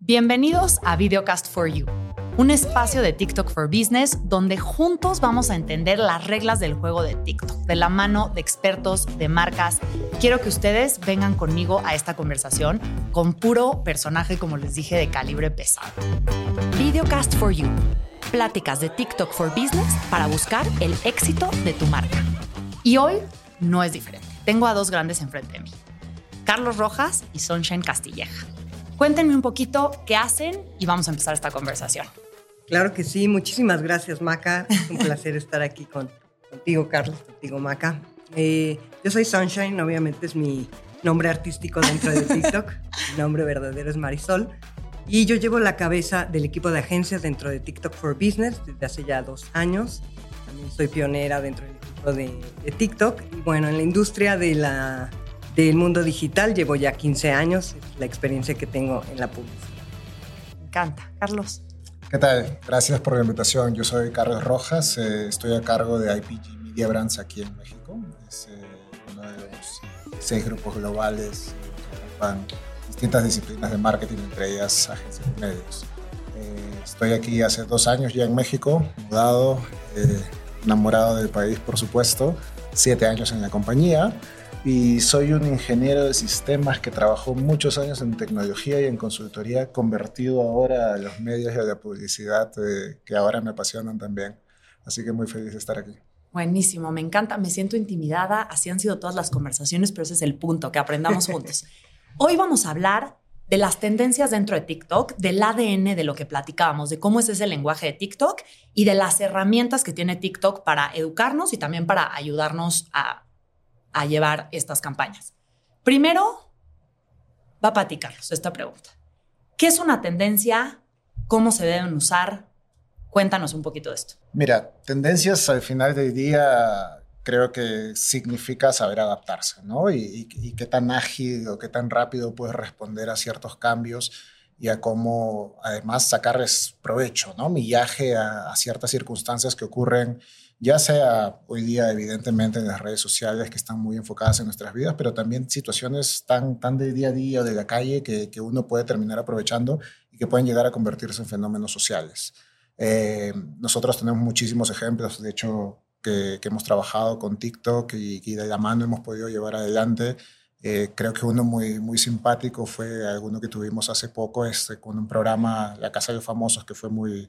Bienvenidos a Videocast for You, un espacio de TikTok for Business donde juntos vamos a entender las reglas del juego de TikTok, de la mano de expertos, de marcas. Quiero que ustedes vengan conmigo a esta conversación con puro personaje, como les dije, de calibre pesado. Videocast for You, pláticas de TikTok for Business para buscar el éxito de tu marca. Y hoy no es diferente. Tengo a dos grandes enfrente de mí, Carlos Rojas y Sunshine Castilleja. Cuéntenme un poquito qué hacen y vamos a empezar esta conversación. Claro que sí, muchísimas gracias Maca. Es un placer estar aquí contigo, Carlos, contigo, Maca. Eh, yo soy Sunshine, obviamente es mi nombre artístico dentro de TikTok. mi nombre verdadero es Marisol. Y yo llevo la cabeza del equipo de agencias dentro de TikTok for Business desde hace ya dos años. También soy pionera dentro del equipo de, de TikTok. Y bueno, en la industria de la del mundo digital. Llevo ya 15 años, es la experiencia que tengo en la publicidad. Me encanta. Carlos. ¿Qué tal? Gracias por la invitación. Yo soy Carlos Rojas, eh, estoy a cargo de IPG Media Brands aquí en México. Es eh, uno de los seis grupos globales que agrupan distintas disciplinas de marketing, entre ellas agencias de medios. Eh, estoy aquí hace dos años ya en México, mudado, enamorado del país, por supuesto, siete años en la compañía y soy un ingeniero de sistemas que trabajó muchos años en tecnología y en consultoría, convertido ahora a los medios y a la publicidad eh, que ahora me apasionan también. Así que muy feliz de estar aquí. Buenísimo, me encanta, me siento intimidada, así han sido todas las conversaciones, pero ese es el punto, que aprendamos juntos. Hoy vamos a hablar de las tendencias dentro de TikTok, del ADN de lo que platicábamos, de cómo es ese lenguaje de TikTok y de las herramientas que tiene TikTok para educarnos y también para ayudarnos a a llevar estas campañas? Primero, va para ti, Carlos, esta pregunta. ¿Qué es una tendencia? ¿Cómo se deben usar? Cuéntanos un poquito de esto. Mira, tendencias al final del día creo que significa saber adaptarse, ¿no? Y, qué tan ágil o qué tan rápido puedes responder a ciertos cambios y a cómo además sacarles provecho, ¿no? Millaje a, a ciertas circunstancias que ocurren ya sea hoy día evidentemente en las redes sociales que están muy enfocadas en nuestras vidas, pero también situaciones tan, tan de día a día o de la calle que, que uno puede terminar aprovechando y que pueden llegar a convertirse en fenómenos sociales. Eh, nosotros tenemos muchísimos ejemplos, de hecho, que, que hemos trabajado con TikTok y, y, de la mano hemos podido llevar adelante. Eh, creo que uno muy, muy simpático fue alguno que tuvimos hace poco este, con un programa, La Casa de los Famosos, que fue muy,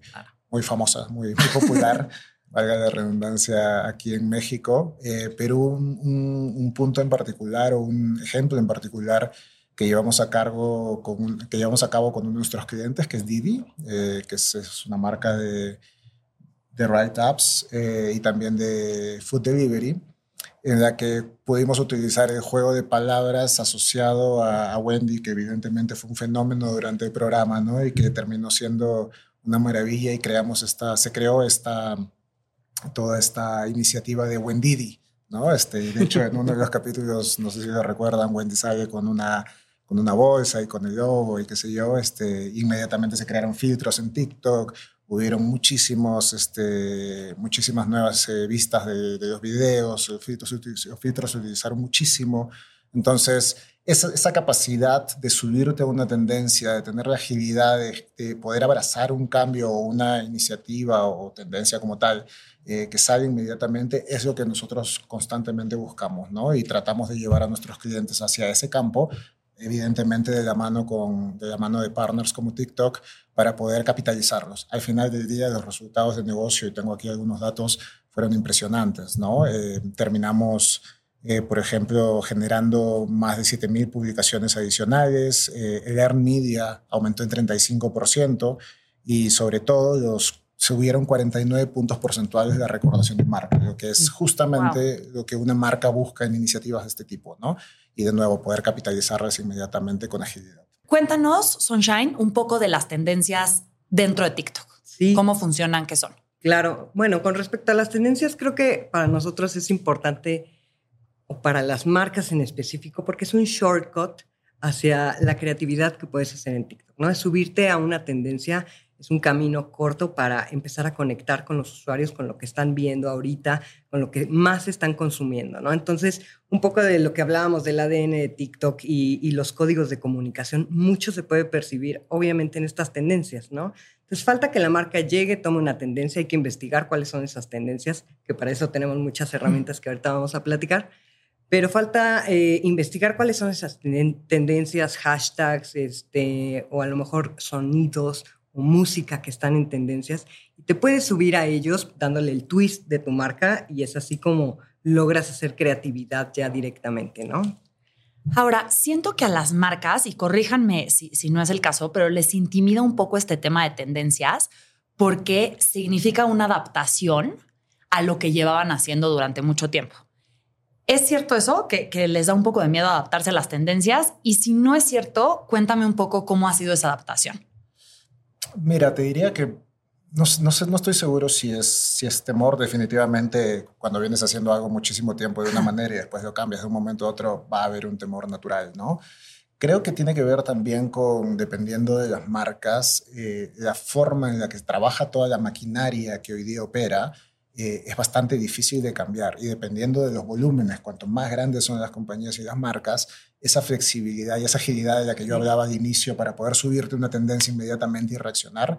muy famosa, muy, muy popular. valga la redundancia, aquí en México, eh, pero un, punto en particular o un ejemplo en particular que llevamos a, cargo con, que llevamos a cabo con uno de nuestros clientes, que es Didi, eh, que es, una marca de, de Ride Apps eh, y también de Food Delivery, en la que pudimos utilizar el juego de palabras asociado a, a, Wendy, que evidentemente fue un fenómeno durante el programa, ¿no? Y que terminó siendo una maravilla y creamos esta, se creó esta toda esta iniciativa de Wendy, ¿no? Este, de hecho, en uno de los capítulos, no sé si lo recuerdan, Wendy sale con una, con una bolsa y con el logo y qué sé yo, este, inmediatamente se crearon filtros en TikTok, hubieron muchísimos, este, muchísimas nuevas eh, vistas de, los videos, los filtros, los filtros se utilizaron muchísimo. Entonces, esa, esa, capacidad de subirte a una tendencia, de tener la agilidad de, de, poder abrazar un cambio o una iniciativa o tendencia como tal, eh, que sale inmediatamente, es lo que nosotros constantemente buscamos, ¿no? Y tratamos de llevar a nuestros clientes hacia ese campo, evidentemente de la mano, con, de, la mano de partners como TikTok, para poder capitalizarlos. Al final del día, los resultados de negocio, y tengo aquí algunos datos, fueron impresionantes, ¿no? Eh, terminamos... Eh, por ejemplo, generando más de 7.000 publicaciones adicionales. Eh, el Earn Media aumentó en 35% y sobre todo los subieron 49 puntos porcentuales de la recordación de marca, lo que es justamente lo que una marca busca en iniciativas de este tipo, ¿no? Y de nuevo, poder capitalizarlas inmediatamente con agilidad. Cuéntanos, Sunshine, un poco de las tendencias dentro de TikTok. Sí. ¿Cómo funcionan? ¿Qué son? Claro. Bueno, con respecto a las tendencias, creo que para nosotros es importante, o para las marcas en específico, porque es un shortcut hacia la creatividad que puedes hacer en TikTok, ¿no? Es subirte a una tendencia es un camino corto para empezar a conectar con los usuarios, con lo que están viendo ahorita, con lo que más están consumiendo, ¿no? Entonces, un poco de lo que hablábamos del ADN de TikTok y, y los códigos de comunicación, mucho se puede percibir, obviamente, en estas tendencias, ¿no? Entonces, falta que la marca llegue, tome una tendencia, hay que investigar cuáles son esas tendencias, que para eso tenemos muchas herramientas que ahorita vamos a platicar, pero falta eh, investigar cuáles son esas tendencias, hashtags, este, o a lo mejor sonidos o música que están en tendencias y te puedes subir a ellos dándole el twist de tu marca y es así como logras hacer creatividad ya directamente, ¿no? Ahora, siento que a las marcas, y corríjanme si, si no es el caso, pero les intimida un poco este tema de tendencias porque significa una adaptación a lo que llevaban haciendo durante mucho tiempo. ¿Es cierto eso? Que, que, les da un poco de miedo adaptarse a las tendencias. Y si no es cierto, cuéntame un poco cómo ha sido esa adaptación. Mira, te diría que no, no, sé, no estoy seguro si es, si es temor. Definitivamente, cuando vienes haciendo algo muchísimo tiempo de una manera y después lo cambias de un momento a otro, va a haber un temor natural, ¿no? Creo que tiene que ver también con, dependiendo de las marcas, eh, la forma en la que trabaja toda la maquinaria que hoy día opera eh, es bastante difícil de cambiar. Y dependiendo de los volúmenes, cuanto más grandes son las compañías y las marcas, esa flexibilidad y esa agilidad de la que yo hablaba al inicio para poder subirte una tendencia inmediatamente y reaccionar,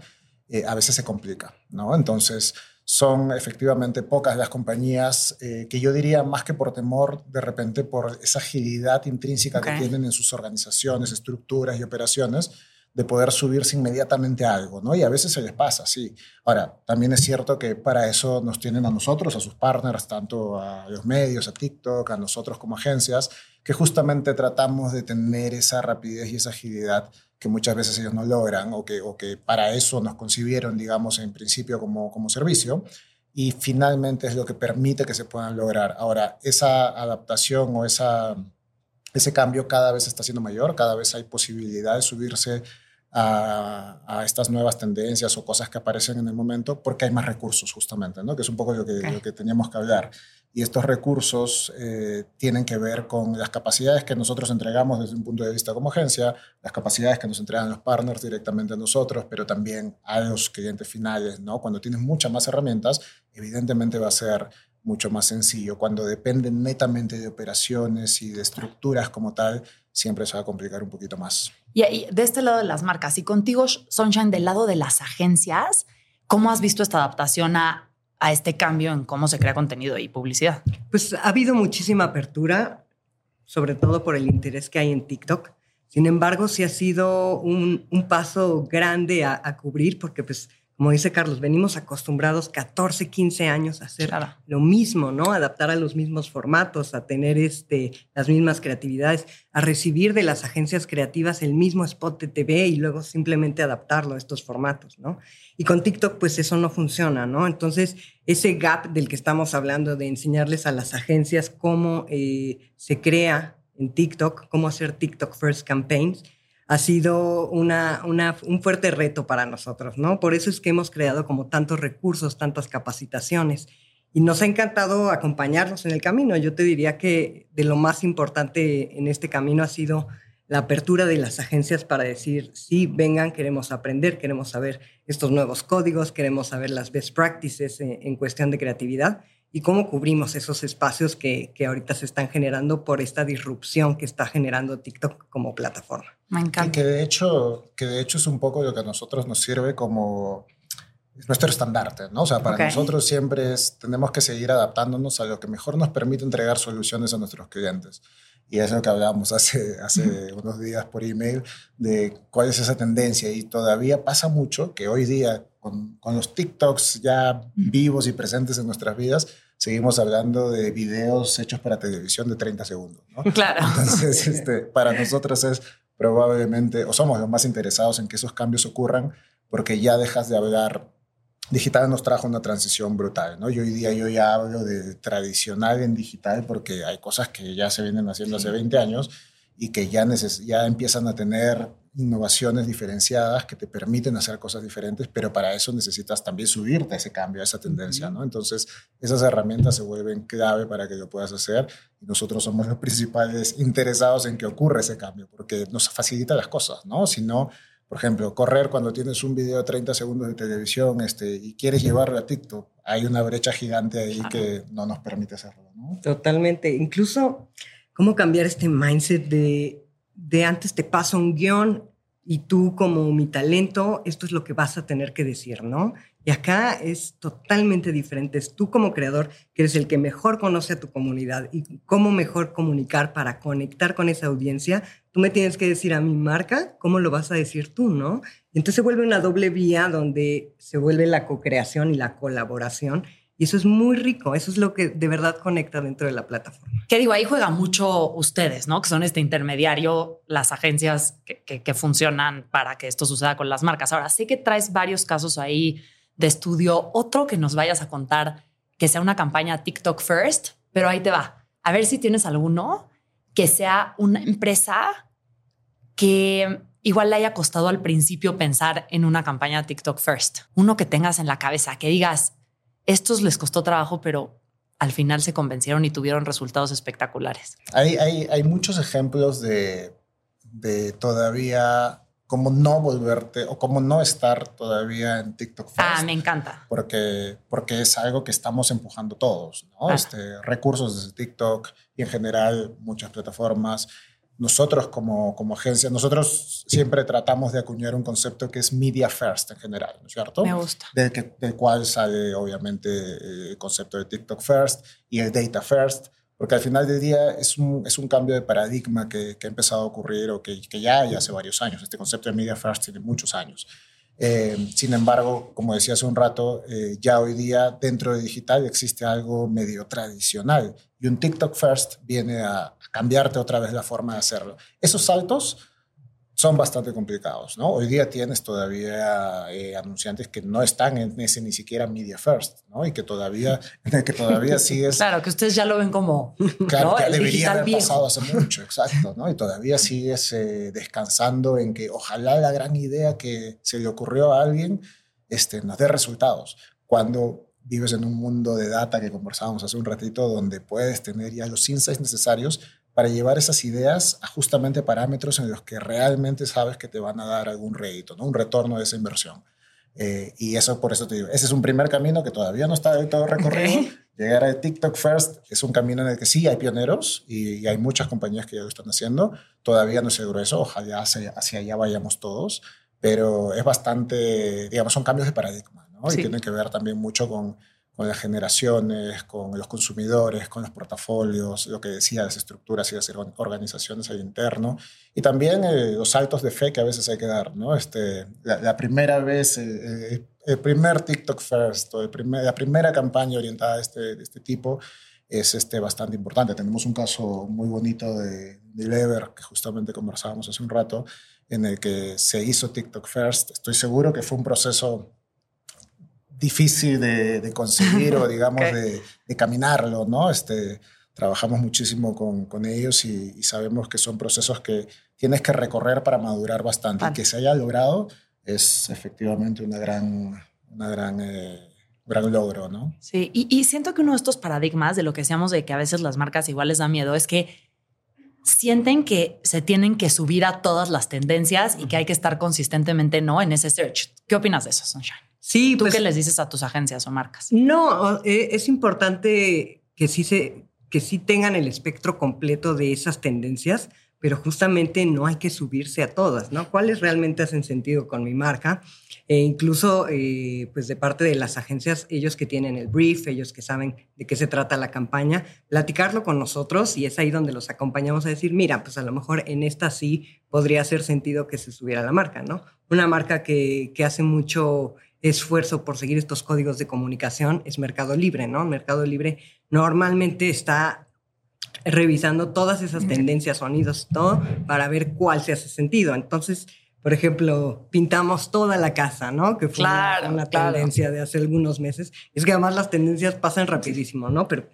eh, a veces se complica, ¿no? Entonces, son efectivamente pocas las compañías eh, que yo diría más que por temor, de repente por esa agilidad intrínseca que tienen en sus organizaciones, estructuras y operaciones, de poder subirse inmediatamente a algo, ¿no? Y a veces se les pasa, sí. Ahora, también es cierto que para eso nos tienen a nosotros, a sus partners, tanto a los medios, a TikTok, a nosotros como agencias, que justamente tratamos de tener esa rapidez y esa agilidad que muchas veces ellos no logran o que, o que para eso nos concibieron, digamos, en principio como, como servicio. Y finalmente es lo que permite que se puedan lograr. Ahora, esa adaptación o esa ese cambio cada vez está siendo mayor, cada vez hay posibilidad de subirse a, estas nuevas tendencias o cosas que aparecen en el momento porque hay más recursos justamente, ¿no? que es un poco lo que, lo que teníamos que hablar. Y estos recursos eh, tienen que ver con las capacidades que nosotros entregamos desde un punto de vista como agencia, las capacidades que nos entregan los partners directamente a nosotros, pero también a los clientes finales. ¿no? Cuando tienes muchas más herramientas, evidentemente va a ser mucho más sencillo. Cuando dependen netamente de operaciones y de estructuras como tal, siempre se va a complicar un poquito más. Y de este lado de las marcas, y contigo, Sunshine, del lado de las agencias, ¿cómo has visto esta adaptación a, a este cambio en cómo se crea contenido y publicidad? Pues ha habido muchísima apertura, sobre todo por el interés que hay en TikTok. Sin embargo, sí ha sido un, un paso grande a, a, cubrir porque pues como dice Carlos, venimos acostumbrados 14, 15 años a hacer lo mismo, ¿no? Adaptar a los mismos formatos, a tener este, las mismas creatividades, a recibir de las agencias creativas el mismo spot de TV y luego simplemente adaptarlo a estos formatos, ¿no? Y con TikTok, pues eso no funciona, ¿no? Entonces, ese gap del que estamos hablando de enseñarles a las agencias cómo eh, se crea en TikTok, cómo hacer TikTok First Campaigns, ha sido una, un fuerte reto para nosotros, ¿no? Por eso es que hemos creado como tantos recursos, tantas capacitaciones y nos ha encantado acompañarnos en el camino. Yo te diría que de lo más importante en este camino ha sido la apertura de las agencias para decir, sí, vengan, queremos aprender, queremos saber estos nuevos códigos, queremos saber las best practices en, en cuestión de creatividad y cómo cubrimos esos espacios que, que, ahorita se están generando por esta disrupción que está generando TikTok como plataforma. Me encanta. Que, que, de hecho, que de hecho es un poco lo que a nosotros nos sirve como nuestro estandarte, ¿no? O sea, para okay. nosotros siempre es, tenemos que seguir adaptándonos a lo que mejor nos permite entregar soluciones a nuestros clientes. Y es lo que hablábamos hace, hace unos días por email de cuál es esa tendencia. Y todavía pasa mucho que hoy día, con, con los TikToks ya vivos y presentes en nuestras vidas, seguimos hablando de videos hechos para televisión de 30 segundos. ¿no? Claro. Entonces, este, para nosotros es probablemente, o somos los más interesados en que esos cambios ocurran, porque ya dejas de hablar digital nos trajo una transición brutal, ¿no? Y hoy día yo ya hablo de tradicional en digital porque hay cosas que ya se vienen haciendo sí. hace 20 años y que ya, ya empiezan a tener innovaciones diferenciadas que te permiten hacer cosas diferentes, pero para eso necesitas también subirte a ese cambio, a esa tendencia, ¿no? Entonces, esas herramientas se vuelven clave para que lo puedas hacer y nosotros somos los principales interesados en que ocurra ese cambio, porque nos facilita las cosas, ¿no? Si no, por ejemplo, correr cuando tienes un video de 30 segundos de televisión este, y quieres llevarlo a TikTok, hay una brecha gigante ahí que no nos permite hacerlo. Totalmente. Incluso, ¿cómo cambiar este mindset de, de antes te paso un guion y tú como mi talento, esto es lo que vas a tener que decir, ¿no? Y acá es totalmente diferente. Es tú como creador que eres el que mejor conoce a tu comunidad y cómo mejor comunicar para conectar con esa audiencia. Tú me tienes que decir a mi marca cómo lo vas a decir tú, ¿no? Y entonces se vuelve una doble vía donde se vuelve la co-creación y la colaboración. Y eso es muy rico, eso es lo que de verdad conecta dentro de la plataforma. ¿Qué digo? Ahí juega mucho ustedes, ¿no? Que son este intermediario, las agencias que, que, que funcionan para que esto suceda con las marcas. Ahora, sé que traes varios casos ahí de estudio, otro que nos vayas a contar que sea una campaña TikTok First, pero ahí te va. A ver si tienes alguno que sea una empresa que igual le haya costado al principio pensar en una campaña TikTok First. Uno que tengas en la cabeza, que digas, estos les costó trabajo, pero al final se convencieron y tuvieron resultados espectaculares. Hay, hay, hay muchos ejemplos de, de todavía cómo no volverte o cómo no estar todavía en TikTok First. Ah, me encanta. Porque, porque es algo que estamos empujando todos, ¿no? Este, recursos desde TikTok y en general muchas plataformas. Nosotros como, como agencia, nosotros siempre tratamos de acuñar un concepto que es media first en general, ¿no es cierto? Me gusta. Del, que, del cual sale obviamente el concepto de TikTok first y el data first porque al final del día es un, es un cambio de paradigma que, que, ha empezado a ocurrir o que, que ya hay hace varios años. Este concepto de Media First tiene muchos años. Eh, sin embargo, como decía hace un rato, eh, ya hoy día dentro de digital existe algo medio tradicional y un TikTok First viene a cambiarte otra vez la forma de hacerlo. Esos saltos son bastante complicados, ¿no? Hoy día tienes todavía eh, anunciantes que no están en ese ni siquiera media first, ¿no? Y que todavía, que todavía sigues... Claro, que ustedes ya lo ven como... Claro, que debería haber pasado hace mucho, exacto, ¿no? Y todavía sigues eh, descansando en que ojalá la gran idea que se le ocurrió a alguien este, nos dé resultados. Cuando vives en un mundo de data que conversábamos hace un ratito, donde puedes tener ya los insights necesarios para llevar esas ideas a justamente parámetros en los que realmente sabes que te van a dar algún rédito, ¿no? un retorno de esa inversión. Eh, y eso, por eso te digo, ese es un primer camino que todavía no está del todo recorrido. Llegar a TikTok First es un camino en el que sí hay pioneros y, hay muchas compañías que ya lo están haciendo. Todavía no es grueso, ojalá hacia, hacia allá vayamos todos, pero es bastante, digamos, son cambios de paradigma, ¿no? Y tienen que ver también mucho con con las generaciones, con los consumidores, con los portafolios, lo que decía, las estructuras y las organizaciones al interno, y también eh, los saltos de fe que a veces hay que dar, ¿no? Este, la, primera vez, eh, eh, el primer TikTok First, o el primer, la primera campaña orientada a este, de este tipo, es este, bastante importante. Tenemos un caso muy bonito de, de Lever, que justamente conversábamos hace un rato, en el que se hizo TikTok First. Estoy seguro que fue un proceso difícil de, conseguir o digamos de, caminarlo, ¿no? Este, trabajamos muchísimo con, con ellos y, sabemos que son procesos que tienes que recorrer para madurar bastante. Y que se haya logrado es efectivamente una gran, una gran, eh, gran logro, ¿no? Sí, y, y, siento que uno de estos paradigmas de lo que decíamos de que a veces las marcas igual les da miedo es que sienten que se tienen que subir a todas las tendencias y que hay que estar consistentemente, ¿no? En ese search. ¿Qué opinas de eso, Sunshine? Sí, ¿Tú pues qué les dices a tus agencias o marcas? No, eh, es importante que sí, se, que sí tengan el espectro completo de esas tendencias, pero justamente no hay que subirse a todas, ¿no? ¿Cuáles realmente hacen sentido con mi marca? E incluso, eh, pues de parte de las agencias, ellos que tienen el brief, ellos que saben de qué se trata la campaña, platicarlo con nosotros y es ahí donde los acompañamos a decir, mira, pues a lo mejor en esta sí podría hacer sentido que se subiera la marca, ¿no? Una marca que, que hace mucho esfuerzo por seguir estos códigos de comunicación es Mercado Libre, ¿no? Mercado Libre normalmente está revisando todas esas tendencias, sonidos, todo, para ver cuál se hace sentido. Entonces, por ejemplo, pintamos toda la casa, ¿no? Que fue una, tendencia de hace algunos meses. Es que además las tendencias pasan rapidísimo, ¿no? Pero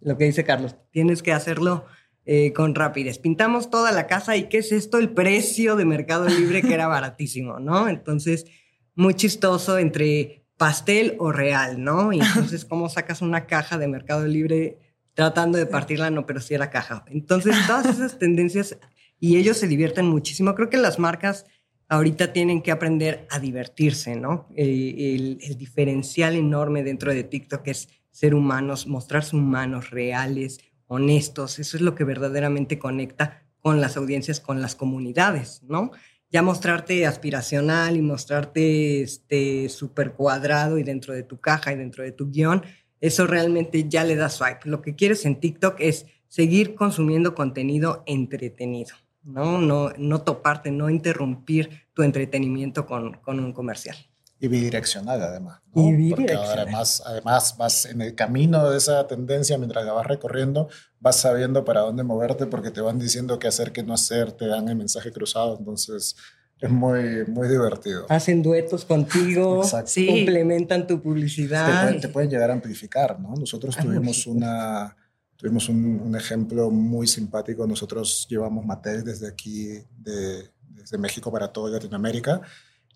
lo que dice Carlos, tienes que hacerlo eh, con rapidez. Pintamos toda la casa y ¿qué es esto? El precio de Mercado Libre que era baratísimo, ¿no? Entonces, muy chistoso entre pastel o real, ¿no? Y entonces, ¿cómo sacas una caja de Mercado Libre tratando de partirla? No, pero sí era caja. Entonces, todas esas tendencias y ellos se divierten muchísimo. Creo que las marcas ahorita tienen que aprender a divertirse, ¿no? El, el, diferencial enorme dentro de TikTok es ser humanos, mostrarse humanos, reales, honestos. Eso es lo que verdaderamente conecta con las audiencias, con las comunidades, ¿no? Ya mostrarte aspiracional y mostrarte este súper cuadrado y dentro de tu caja y dentro de tu guion, eso realmente ya le da swipe. Lo que quieres en TikTok es seguir consumiendo contenido entretenido, ¿no? No, no toparte, no interrumpir tu entretenimiento con, con un comercial. Y bidireccional, además. Y bidireccional. Porque además, además vas en el camino de esa tendencia, mientras la vas recorriendo, vas sabiendo para dónde moverte porque te van diciendo qué hacer, qué no hacer, te dan el mensaje cruzado. Entonces, es muy, muy divertido. Hacen duetos contigo, sí. complementan tu publicidad. Te pueden, te pueden, llegar a amplificar, ¿no? Nosotros tuvimos una... Tuvimos un, un, ejemplo muy simpático. Nosotros llevamos Mattel desde aquí, de, desde México para toda Latinoamérica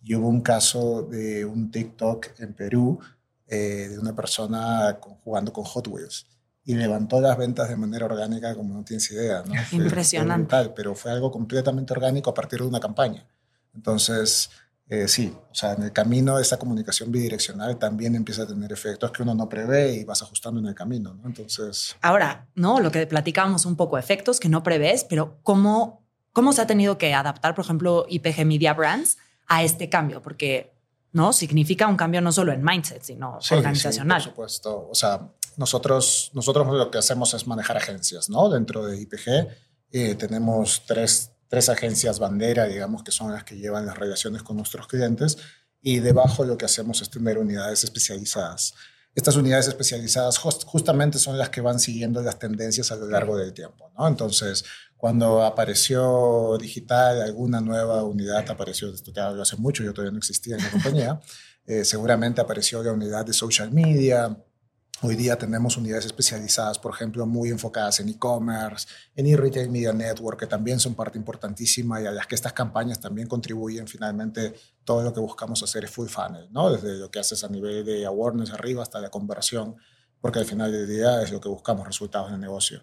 y hubo un caso de un TikTok en Perú eh, de una persona jugando con Hot Wheels y levantó las ventas de manera orgánica como no tienes idea. ¿no? Impresionante. pero fue algo completamente orgánico a partir de una campaña. Entonces, eh, sí, o sea, en el camino esa comunicación bidireccional también empieza a tener efectos que uno no prevé y vas ajustando en el camino, ¿no? Entonces... Ahora, ¿no? Lo que platicábamos un poco, efectos que no prevés, pero ¿cómo, cómo se ha tenido que adaptar, por ejemplo, IPG Media Brands a este cambio, porque no significa un cambio no solo en mindset, sino organizacional. Sí, por supuesto. O sea, nosotros, nosotros lo que hacemos es manejar agencias, ¿no? Dentro de IPG eh, tenemos tres, tres agencias bandera, digamos, que son las que llevan las relaciones con nuestros clientes y debajo lo que hacemos es tener unidades especializadas. Estas unidades especializadas justamente son las que van siguiendo las tendencias a lo largo del tiempo, ¿no? Entonces, cuando apareció digital, alguna nueva unidad apareció, esto te hablo hace mucho, yo todavía no existía en la compañía, eh, seguramente apareció la unidad de social media. Hoy día tenemos unidades especializadas, por ejemplo, muy enfocadas en e-commerce, en e-retail media network, que también son parte importantísima y a las que estas campañas también contribuyen. Finalmente, todo lo que buscamos hacer es full funnel, ¿no? Desde lo que haces a nivel de awareness arriba hasta la conversión, porque al final del día es lo que buscamos, resultados de negocio.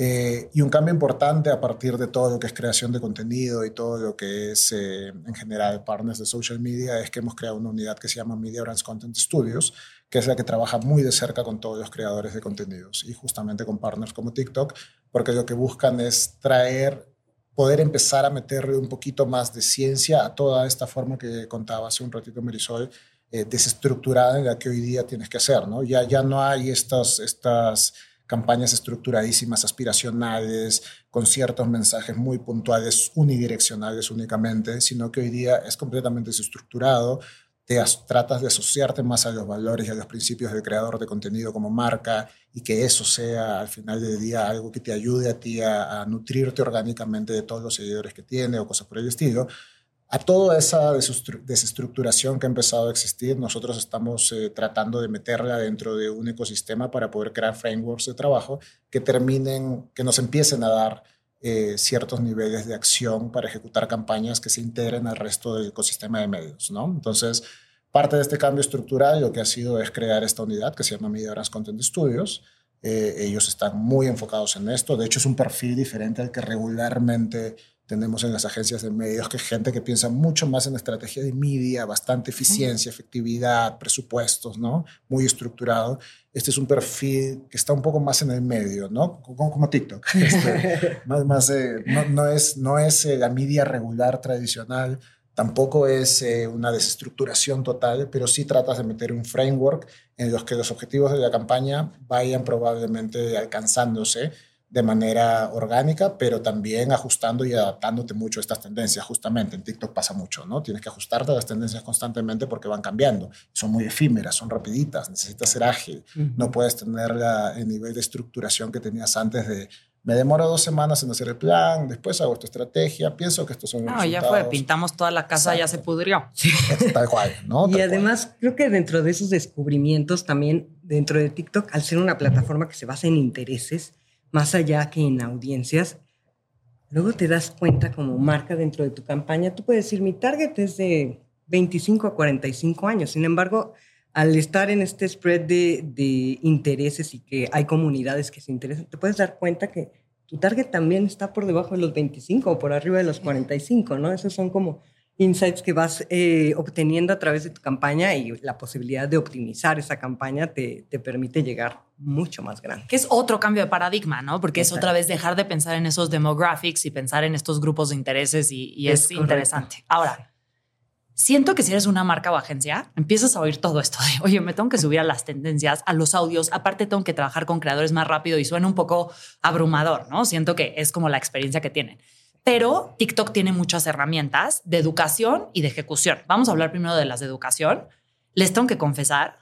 Eh, y un cambio importante a partir de todo lo que es creación de contenido y todo lo que es eh, en general partners de social media es que hemos creado una unidad que se llama Media Brands Content Studios, que es la que trabaja muy de cerca con todos los creadores de contenidos y justamente con partners como TikTok, porque lo que buscan es traer, poder empezar a meterle un poquito más de ciencia a toda esta forma que contaba hace un ratito Marisol, eh, desestructurada en la que hoy día tienes que hacer, ¿no? Ya, ya no hay estas... estas campañas estructuradísimas, aspiracionales, con ciertos mensajes muy puntuales, unidireccionales únicamente, sino que hoy día es completamente desestructurado. Te tratas de asociarte más a los valores y a los principios del creador de contenido como marca y que eso sea al final del día algo que te ayude a ti a, a nutrirte orgánicamente de todos los seguidores que tiene o cosas por el estilo a toda esa desestructuración que ha empezado a existir, nosotros estamos eh, tratando de meterla dentro de un ecosistema para poder crear frameworks de trabajo que terminen, que nos empiecen a dar eh, ciertos niveles de acción para ejecutar campañas que se integren al resto del ecosistema de medios. Entonces, parte de este cambio estructural lo que ha sido es crear esta unidad que se llama Media Brands Content Studios. Eh, ellos están muy enfocados en esto. De hecho, es un perfil diferente al que regularmente tenemos en las agencias de medios que gente que piensa mucho más en estrategia de media, bastante eficiencia, efectividad, presupuestos, ¿no? Muy estructurado. Este es un perfil que está un poco más en el medio, ¿no? Como, como TikTok. Este, más, más eh, no, no, es, no es eh, la media regular tradicional, tampoco es eh, una desestructuración total, pero sí tratas de meter un framework en los que los objetivos de la campaña vayan probablemente alcanzándose de manera orgánica, pero también ajustando y adaptándote mucho a estas tendencias. Justamente en TikTok pasa mucho, ¿no? Tienes que ajustarte a las tendencias constantemente porque van cambiando. Son muy efímeras, son rapiditas, necesitas ser ágil. No puedes tener el nivel de estructuración que tenías antes de me demoro dos semanas en hacer el plan, después hago esta estrategia, pienso que estos son los No, ya fue, pintamos toda la casa, ya se pudrió. Tal cual, ¿no? y además, creo que dentro de esos descubrimientos también, dentro de TikTok, al ser una plataforma que se basa en intereses, más allá que en audiencias, luego te das cuenta como marca dentro de tu campaña, tú puedes decir, mi target es de 25 a 45 años, sin embargo, al estar en este spread de, de intereses y que hay comunidades que se interesan, te puedes dar cuenta que tu target también está por debajo de los 25 o por arriba de los 45, ¿no? Esos son como insights que vas eh, obteniendo a través de tu campaña y la posibilidad de optimizar esa campaña te, te permite llegar mucho más grande. Que es otro cambio de paradigma, ¿no? Porque es otra vez dejar de pensar en esos demographics y pensar en estos grupos de intereses y, es, interesante. Ahora, siento que si eres una marca o agencia, empiezas a oír todo esto de, oye, me tengo que subir a las tendencias, a los audios, aparte tengo que trabajar con creadores más rápido y suena un poco abrumador, ¿no? Siento que es como la experiencia que tienen. Pero TikTok tiene muchas herramientas de educación y de ejecución. Vamos a hablar primero de las de educación. Les tengo que confesar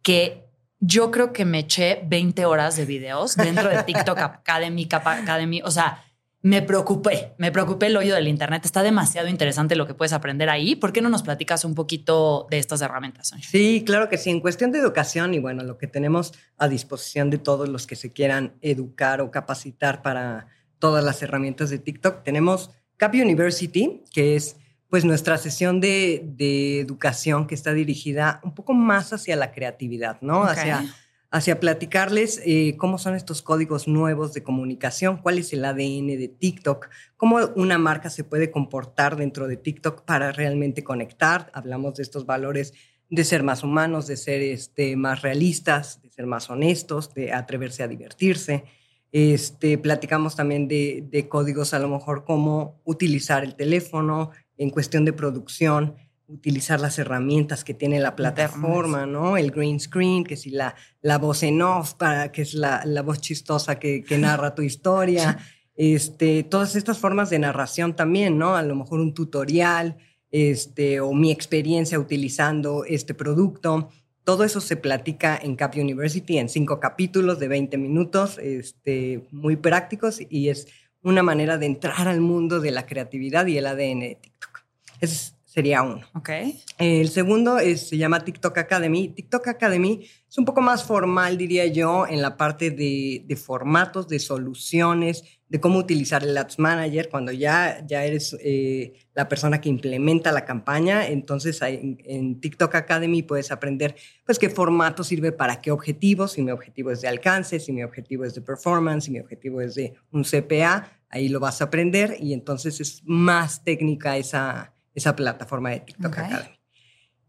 que yo creo que me eché 20 horas de videos dentro de TikTok Academy, Academy. O sea, me preocupé, me preocupé el hoyo del Internet. Está demasiado interesante lo que puedes aprender ahí. ¿Por qué no nos platicas un poquito de estas herramientas? Sí, claro que sí. En cuestión de educación y bueno, lo que tenemos a disposición de todos los que se quieran educar o capacitar para todas las herramientas de TikTok. Tenemos Cap University, que es pues nuestra sesión de, educación que está dirigida un poco más hacia la creatividad, ¿no? Hacia, hacia platicarles eh, cómo son estos códigos nuevos de comunicación, cuál es el ADN de TikTok, cómo una marca se puede comportar dentro de TikTok para realmente conectar. Hablamos de estos valores de ser más humanos, de ser este, más realistas, de ser más honestos, de atreverse a divertirse. Este, platicamos también de, códigos, a lo mejor cómo utilizar el teléfono en cuestión de producción, utilizar las herramientas que tiene la plataforma, ¿no? El green screen, que si la, la voz en off, para, que es la, la voz chistosa que, que narra tu historia. Este, todas estas formas de narración también, ¿no? A lo mejor un tutorial, este, o mi experiencia utilizando este producto. Todo eso se platica en Cap University en cinco capítulos de 20 minutos, este, muy prácticos y es una manera de entrar al mundo de la creatividad y el ADN de TikTok. Ese sería uno. Okay. El segundo se llama TikTok Academy. TikTok Academy es un poco más formal, diría yo, en la parte de, de formatos, de soluciones, de cómo utilizar el Ads Manager cuando ya, ya eres eh, la persona que implementa la campaña. Entonces en, TikTok Academy puedes aprender pues qué formato sirve para qué objetivos, si mi objetivo es de alcance, si mi objetivo es de performance, si mi objetivo es de un CPA, ahí lo vas a aprender y entonces es más técnica esa, esa plataforma de TikTok Academy.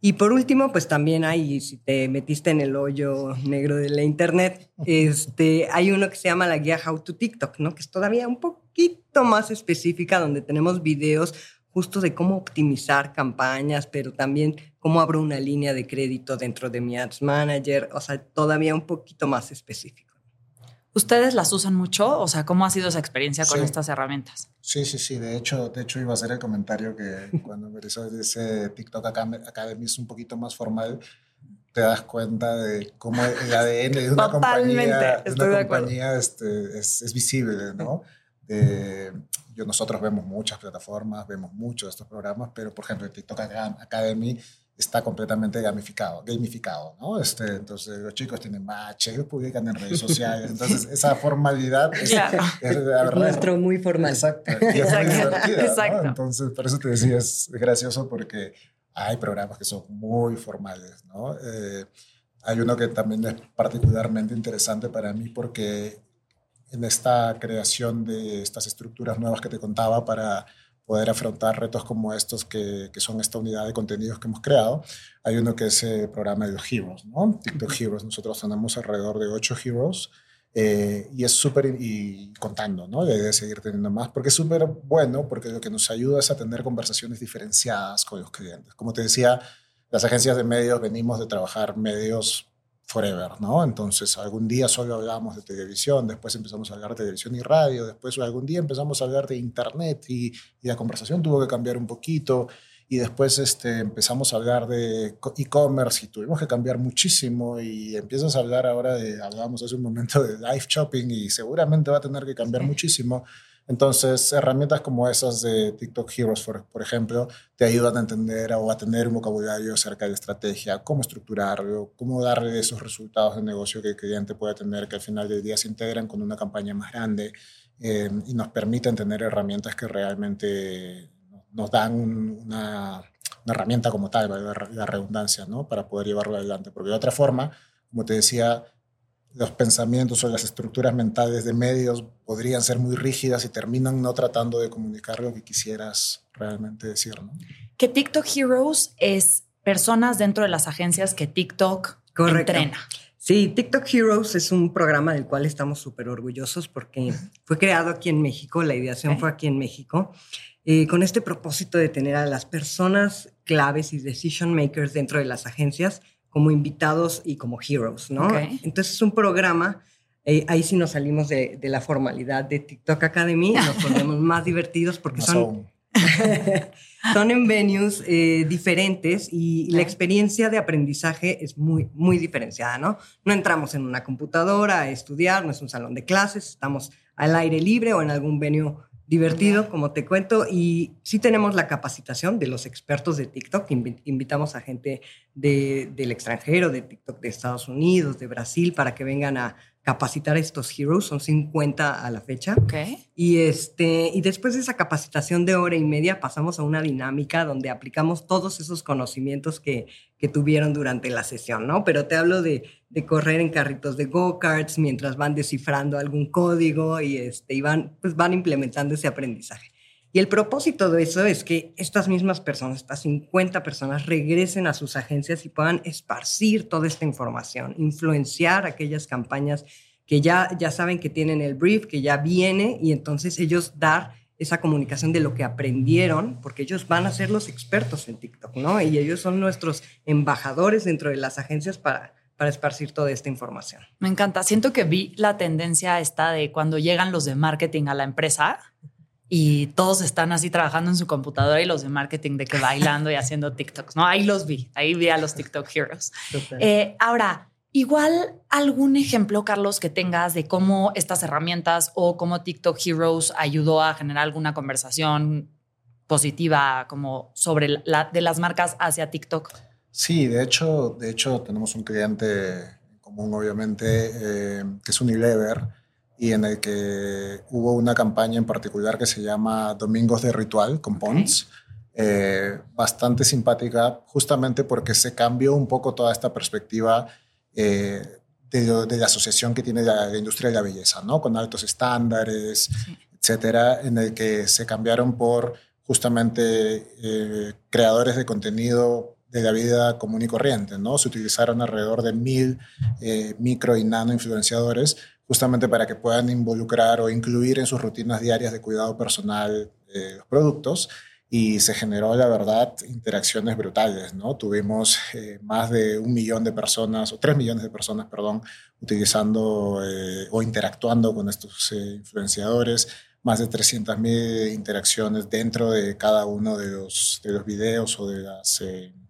Y por último, pues también hay, si te metiste en el hoyo negro de la internet, este, hay uno que se llama la guía How to TikTok, ¿no? Que es todavía un poquito más específica, donde tenemos videos justo de cómo optimizar campañas, pero también cómo abro una línea de crédito dentro de mi Ads Manager, o sea, todavía un poquito más específico. ¿Ustedes las usan mucho? O sea, ¿cómo ha sido esa experiencia con estas herramientas? Sí, sí, sí. De hecho, de hecho iba a hacer el comentario que cuando me ese TikTok Academy es un poquito más formal, te das cuenta de cómo el ADN de una compañía, de una compañía este, es, es, visible, ¿no? yo, nosotros vemos muchas plataformas, vemos muchos de estos programas, pero por ejemplo, el TikTok Academy está completamente gamificado, gamificado, ¿no? Este, entonces los chicos tienen match, ellos publican en redes sociales, entonces esa formalidad es, nuestro muy formal. Exacto, y es muy divertida, ¿no? Entonces, por eso te decía, es gracioso porque hay programas que son muy formales, ¿no? Eh, hay uno que también es particularmente interesante para mí porque en esta creación de estas estructuras nuevas que te contaba para poder afrontar retos como estos que, que, son esta unidad de contenidos que hemos creado. Hay uno que es el programa de los Heroes, ¿no? TikTok Heroes. Nosotros tenemos alrededor de ocho Heroes eh, y es súper, y contando, ¿no? Debe seguir teniendo más, porque es súper bueno, porque lo que nos ayuda es a tener conversaciones diferenciadas con los clientes. Como te decía, las agencias de medios venimos de trabajar medios forever, ¿no? Entonces, algún día solo hablábamos de televisión, después empezamos a hablar de televisión y radio, después algún día empezamos a hablar de internet y, la conversación tuvo que cambiar un poquito y después este, empezamos a hablar de e-commerce y tuvimos que cambiar muchísimo y empiezas a hablar ahora de, hablábamos hace un momento de live shopping y seguramente va a tener que cambiar muchísimo. Entonces, herramientas como esas de TikTok Heroes, por, ejemplo, te ayudan a entender o a tener un vocabulario acerca de estrategia, cómo estructurarlo, cómo darle esos resultados de negocio que el cliente puede tener, que al final del día se integran con una campaña más grande eh, y nos permiten tener herramientas que realmente nos dan una, herramienta como tal, la redundancia, ¿no? para poder llevarlo adelante. Porque de otra forma, como te decía, los pensamientos o las estructuras mentales de medios podrían ser muy rígidas y terminan no tratando de comunicar lo que quisieras realmente decir. ¿no? que TikTok Heroes es personas dentro de las agencias que TikTok entrena. Sí, TikTok Heroes es un programa del cual estamos súper orgullosos porque fue creado aquí en México, la ideación fue aquí en México, eh, con este propósito de tener a las personas claves y decision makers dentro de las agencias como invitados y como heroes, ¿no? Entonces es un programa, eh, ahí sí nos salimos de, la formalidad de TikTok Academy, nos ponemos más divertidos porque son... son en venues eh, diferentes y la experiencia de aprendizaje es muy, muy diferenciada, ¿no? No entramos en una computadora a estudiar, no es un salón de clases, estamos al aire libre o en algún venue divertido, como te cuento, y sí tenemos la capacitación de los expertos de TikTok. Invitamos a gente del extranjero, de TikTok de Estados Unidos, de Brasil, para que vengan a capacitar a estos heroes, son 50 a la fecha. Okay. Y, este, y después de esa capacitación de hora y media pasamos a una dinámica donde aplicamos todos esos conocimientos que, que tuvieron durante la sesión, ¿no? Pero te hablo de, de correr en carritos de go-karts mientras van descifrando algún código y, este, y van, pues van implementando ese aprendizaje. Y el propósito de eso es que estas mismas personas, estas 50 personas, regresen a sus agencias y puedan esparcir toda esta información, influenciar aquellas campañas que ya, ya saben que tienen el brief, que ya viene, y entonces ellos dar esa comunicación de lo que aprendieron, porque ellos van a ser los expertos en TikTok, ¿no? Y ellos son nuestros embajadores dentro de las agencias para, para esparcir toda esta información. Me encanta. Siento que vi la tendencia esta de cuando llegan los de marketing a la empresa y todos están así trabajando en su computadora y los de marketing de que bailando y haciendo TikToks, ¿no? Ahí los vi, ahí vi a los TikTok Heroes. Eh, ahora, igual algún ejemplo, Carlos, que tengas de cómo estas herramientas o cómo TikTok Heroes ayudó a generar alguna conversación positiva como sobre la, de las marcas hacia TikTok. Sí, de hecho, de hecho tenemos un cliente común, obviamente, eh, que es Unilever y en el que hubo una campaña en particular que se llama Domingos de Ritual con Pons. Eh, bastante simpática, justamente porque se cambió un poco toda esta perspectiva eh, de, la asociación que tiene la, industria de la belleza, ¿no? Con altos estándares, etcétera, en el que se cambiaron por justamente eh, creadores de contenido de la vida común y corriente, ¿no? Se utilizaron alrededor de mil micro y nano influenciadores justamente para que puedan involucrar o incluir en sus rutinas diarias de cuidado personal eh, los productos y se generó, la verdad, interacciones brutales, ¿no? Tuvimos eh, más de un millón de personas, o tres millones de personas, perdón, utilizando eh, o interactuando con estos influenciadores, más de 300.000 interacciones dentro de cada uno de los, de los videos o de las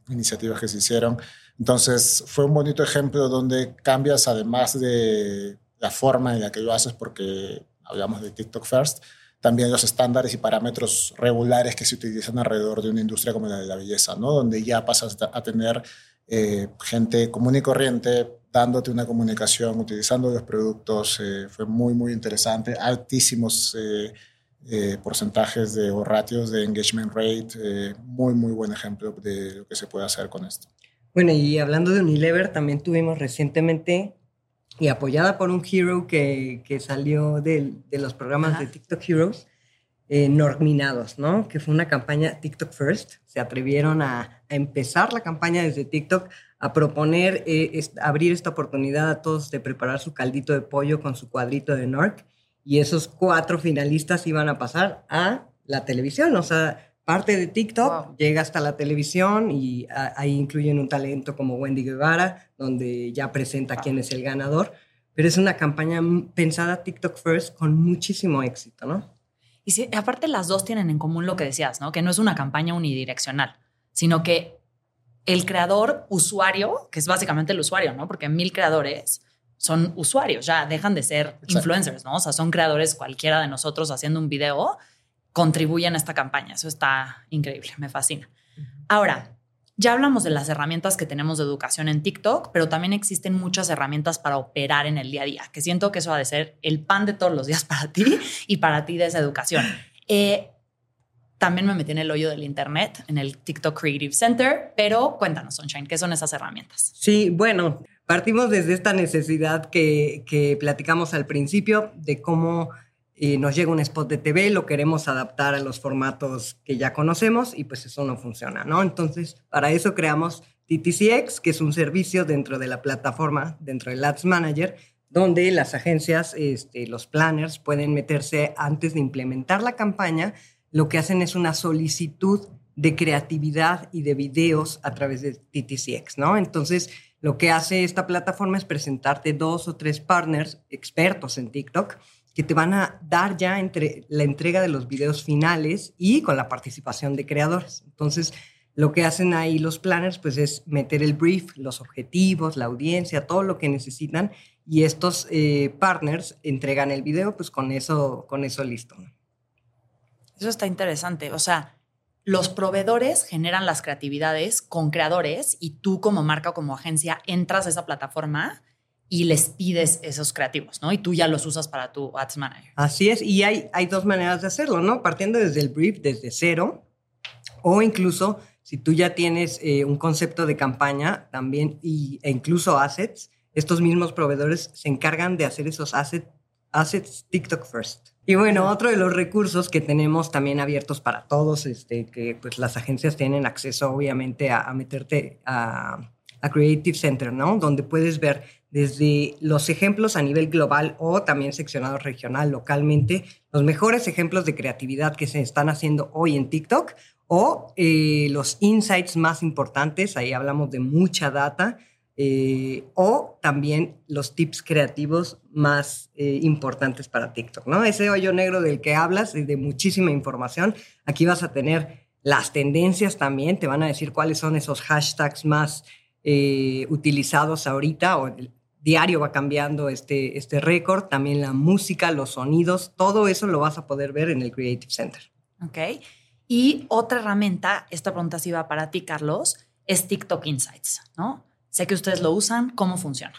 iniciativas que se hicieron. Entonces, fue un bonito ejemplo donde cambias, además de la forma en la que lo haces, porque hablamos de TikTok First, también los estándares y parámetros regulares que se utilizan alrededor de una industria como la de la belleza, ¿no? donde ya pasas a tener eh, gente común y corriente dándote una comunicación, utilizando los productos. Eh, fue muy, muy interesante. Altísimos eh, porcentajes de o ratios de engagement rate. muy, muy buen ejemplo de lo que se puede hacer con esto. Bueno, y hablando de Unilever, también tuvimos recientemente y apoyada por un hero que, que salió de, de, los programas de TikTok Heroes, eh, Norminados, ¿no? Que fue una campaña TikTok First. Se atrevieron a, a empezar la campaña desde TikTok, a proponer, eh, abrir esta oportunidad a todos de preparar su caldito de pollo con su cuadrito de Nork. Y esos cuatro finalistas iban a pasar a la televisión. O sea, parte de TikTok, llega hasta la televisión y ahí incluyen un talento como Wendy Guevara, donde ya presenta quién es el ganador. Pero es una campaña pensada TikTok First con muchísimo éxito, ¿no? Y si, aparte las dos tienen en común lo que decías, ¿no? Que no es una campaña unidireccional, sino que el creador usuario, que es básicamente el usuario, ¿no? Porque mil creadores son usuarios, ya dejan de ser influencers, ¿no? O sea, son creadores cualquiera de nosotros haciendo un video contribuyen a esta campaña. Eso está increíble, me fascina. Ahora, ya hablamos de las herramientas que tenemos de educación en TikTok, pero también existen muchas herramientas para operar en el día a día, que siento que eso ha de ser el pan de todos los días para ti y para ti de esa educación. Eh, también me metí en el hoyo del Internet, en el TikTok Creative Center, pero cuéntanos, Sunshine, ¿qué son esas herramientas? Sí, bueno, partimos desde esta necesidad que, que platicamos al principio de cómo y nos llega un spot de TV, lo queremos adaptar a los formatos que ya conocemos y pues eso no funciona, ¿no? Entonces, para eso creamos TTCX, que es un servicio dentro de la plataforma, dentro del Ads Manager, donde las agencias, este, los planners pueden meterse antes de implementar la campaña. Lo que hacen es una solicitud de creatividad y de videos a través de TTCX, ¿no? Entonces, lo que hace esta plataforma es presentarte dos o tres partners expertos en TikTok que te van a dar ya entre la entrega de los videos finales y con la participación de creadores. Entonces, lo que hacen ahí los planners pues es meter el brief, los objetivos, la audiencia, todo lo que necesitan y estos eh, partners entregan el video pues con eso, con eso listo. Eso está interesante. O sea, los proveedores generan las creatividades con creadores y tú como marca o como agencia entras a esa plataforma y les pides esos creativos, ¿no? Y tú ya los usas para tu Ads Manager. Así es, y hay, hay dos maneras de hacerlo, ¿no? Partiendo desde el brief, desde cero, o incluso si tú ya tienes eh, un concepto de campaña también y, e incluso assets, estos mismos proveedores se encargan de hacer esos assets, assets TikTok First. Y bueno, otro de los recursos que tenemos también abiertos para todos, este, que pues las agencias tienen acceso obviamente a, a meterte a, a Creative Center, ¿no? Donde puedes ver desde los ejemplos a nivel global o también seccionados regional, localmente, los mejores ejemplos de creatividad que se están haciendo hoy en TikTok o eh, los insights más importantes, ahí hablamos de mucha data, eh, o también los tips creativos más eh, importantes para TikTok, ¿no? Ese hoyo negro del que hablas, de muchísima información, aquí vas a tener las tendencias también, te van a decir cuáles son esos hashtags más utilizados ahorita o diario va cambiando este, este récord, también la música, los sonidos, todo eso lo vas a poder ver en el Creative Center. Ok. Y otra herramienta, esta pregunta sí va para ti, Carlos, es TikTok Insights, ¿no? Sé que ustedes lo usan, ¿cómo funciona?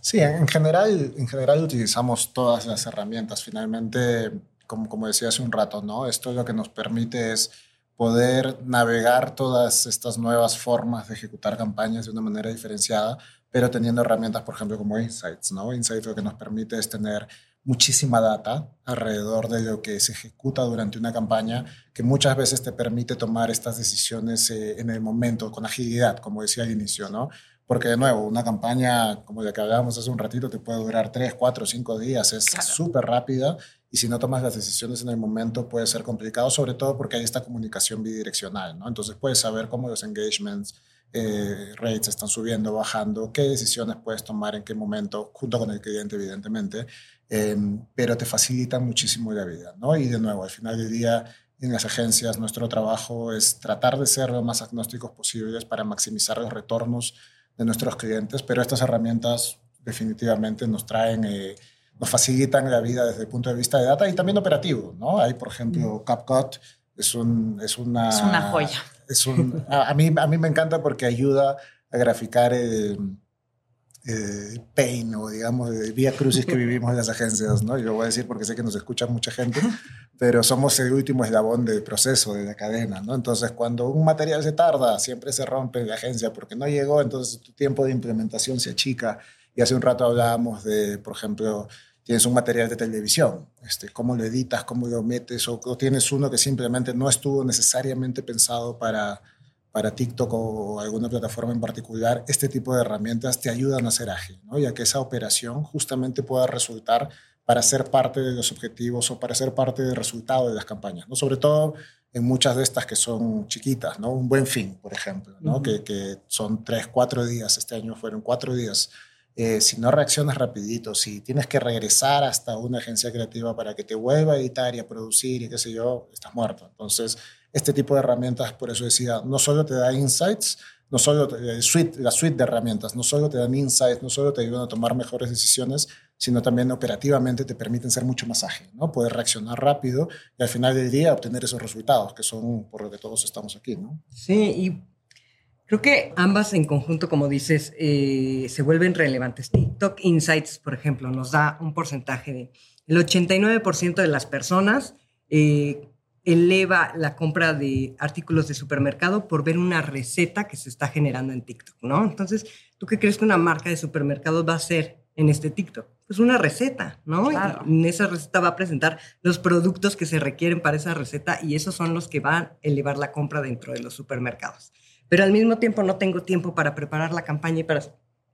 Sí, en general, en general utilizamos todas las herramientas. Finalmente, como, como decía hace un rato, ¿no? Esto lo que nos permite es poder navegar todas estas nuevas formas de ejecutar campañas de una manera diferenciada, pero teniendo herramientas, por ejemplo, como Insights, ¿no? Insights lo que nos permite es tener muchísima data alrededor de lo que se ejecuta durante una campaña, que muchas veces te permite tomar estas decisiones eh, en el momento, con agilidad, como decía al inicio, ¿no? Porque de nuevo, una campaña como la que hablábamos hace un ratito te puede durar 3, 4, 5 días, es súper rápida y si no tomas las decisiones en el momento puede ser complicado, sobre todo porque hay esta comunicación bidireccional, ¿no? Entonces puedes saber cómo los engagements, eh, rates están subiendo, bajando, qué decisiones puedes tomar en qué momento, junto con el cliente, evidentemente, em, pero te facilitan muchísimo la vida, ¿no? Y de nuevo, al final del día, en las agencias, nuestro trabajo es tratar de ser lo más agnósticos posibles para maximizar los retornos de nuestros clientes, pero estas herramientas definitivamente nos traen... Eh, nos facilitan la vida desde el punto de vista de data y también operativo, ¿no? Hay, por ejemplo, CapCut, es, un, es una... Es una joya. Es un, a, mí, a mí me encanta porque ayuda a graficar el, el pain o, digamos, el vía crucis que vivimos en las agencias, ¿no? Yo voy a decir porque sé que nos escucha mucha gente, pero somos el último eslabón del proceso, de la cadena, ¿no? Entonces, cuando un material se tarda, siempre se rompe en la agencia porque no llegó, entonces tu tiempo de implementación se achica y hace un rato hablábamos de, por ejemplo, tienes un material de televisión, este, cómo lo editas, cómo lo metes, o, tienes uno que simplemente no estuvo necesariamente pensado para, para TikTok o alguna plataforma en particular, este tipo de herramientas te ayudan a ser ágil, ¿no? ya que esa operación justamente pueda resultar para ser parte de los objetivos o para ser parte del resultado de las campañas, ¿no? sobre todo en muchas de estas que son chiquitas, ¿no? un buen fin, por ejemplo, ¿no? que, que son tres, cuatro días, este año fueron cuatro días eh, si no reaccionas rapidito, si tienes que regresar hasta una agencia creativa para que te vuelva a editar y a producir y qué sé yo, estás muerto. Entonces, este tipo de herramientas, por eso decía, no solo te da insights, no solo te, suite, la suite de herramientas, no solo te dan insights, no solo te ayudan a tomar mejores decisiones, sino también operativamente te permiten ser mucho más ágil, ¿no? Poder reaccionar rápido y al final del día obtener esos resultados, que son por lo que todos estamos aquí, ¿no? Sí, y Creo que ambas en conjunto, como dices, eh, se vuelven relevantes. TikTok Insights, por ejemplo, nos da un porcentaje de el 89% de las personas eh, eleva la compra de artículos de supermercado por ver una receta que se está generando en TikTok, ¿no? Entonces, ¿tú qué crees que una marca de supermercados va a hacer en este TikTok? Pues una receta, ¿no? Y en esa receta va a presentar los productos que se requieren para esa receta y esos son los que van a elevar la compra dentro de los supermercados. Pero al mismo tiempo no tengo tiempo para preparar la campaña y para...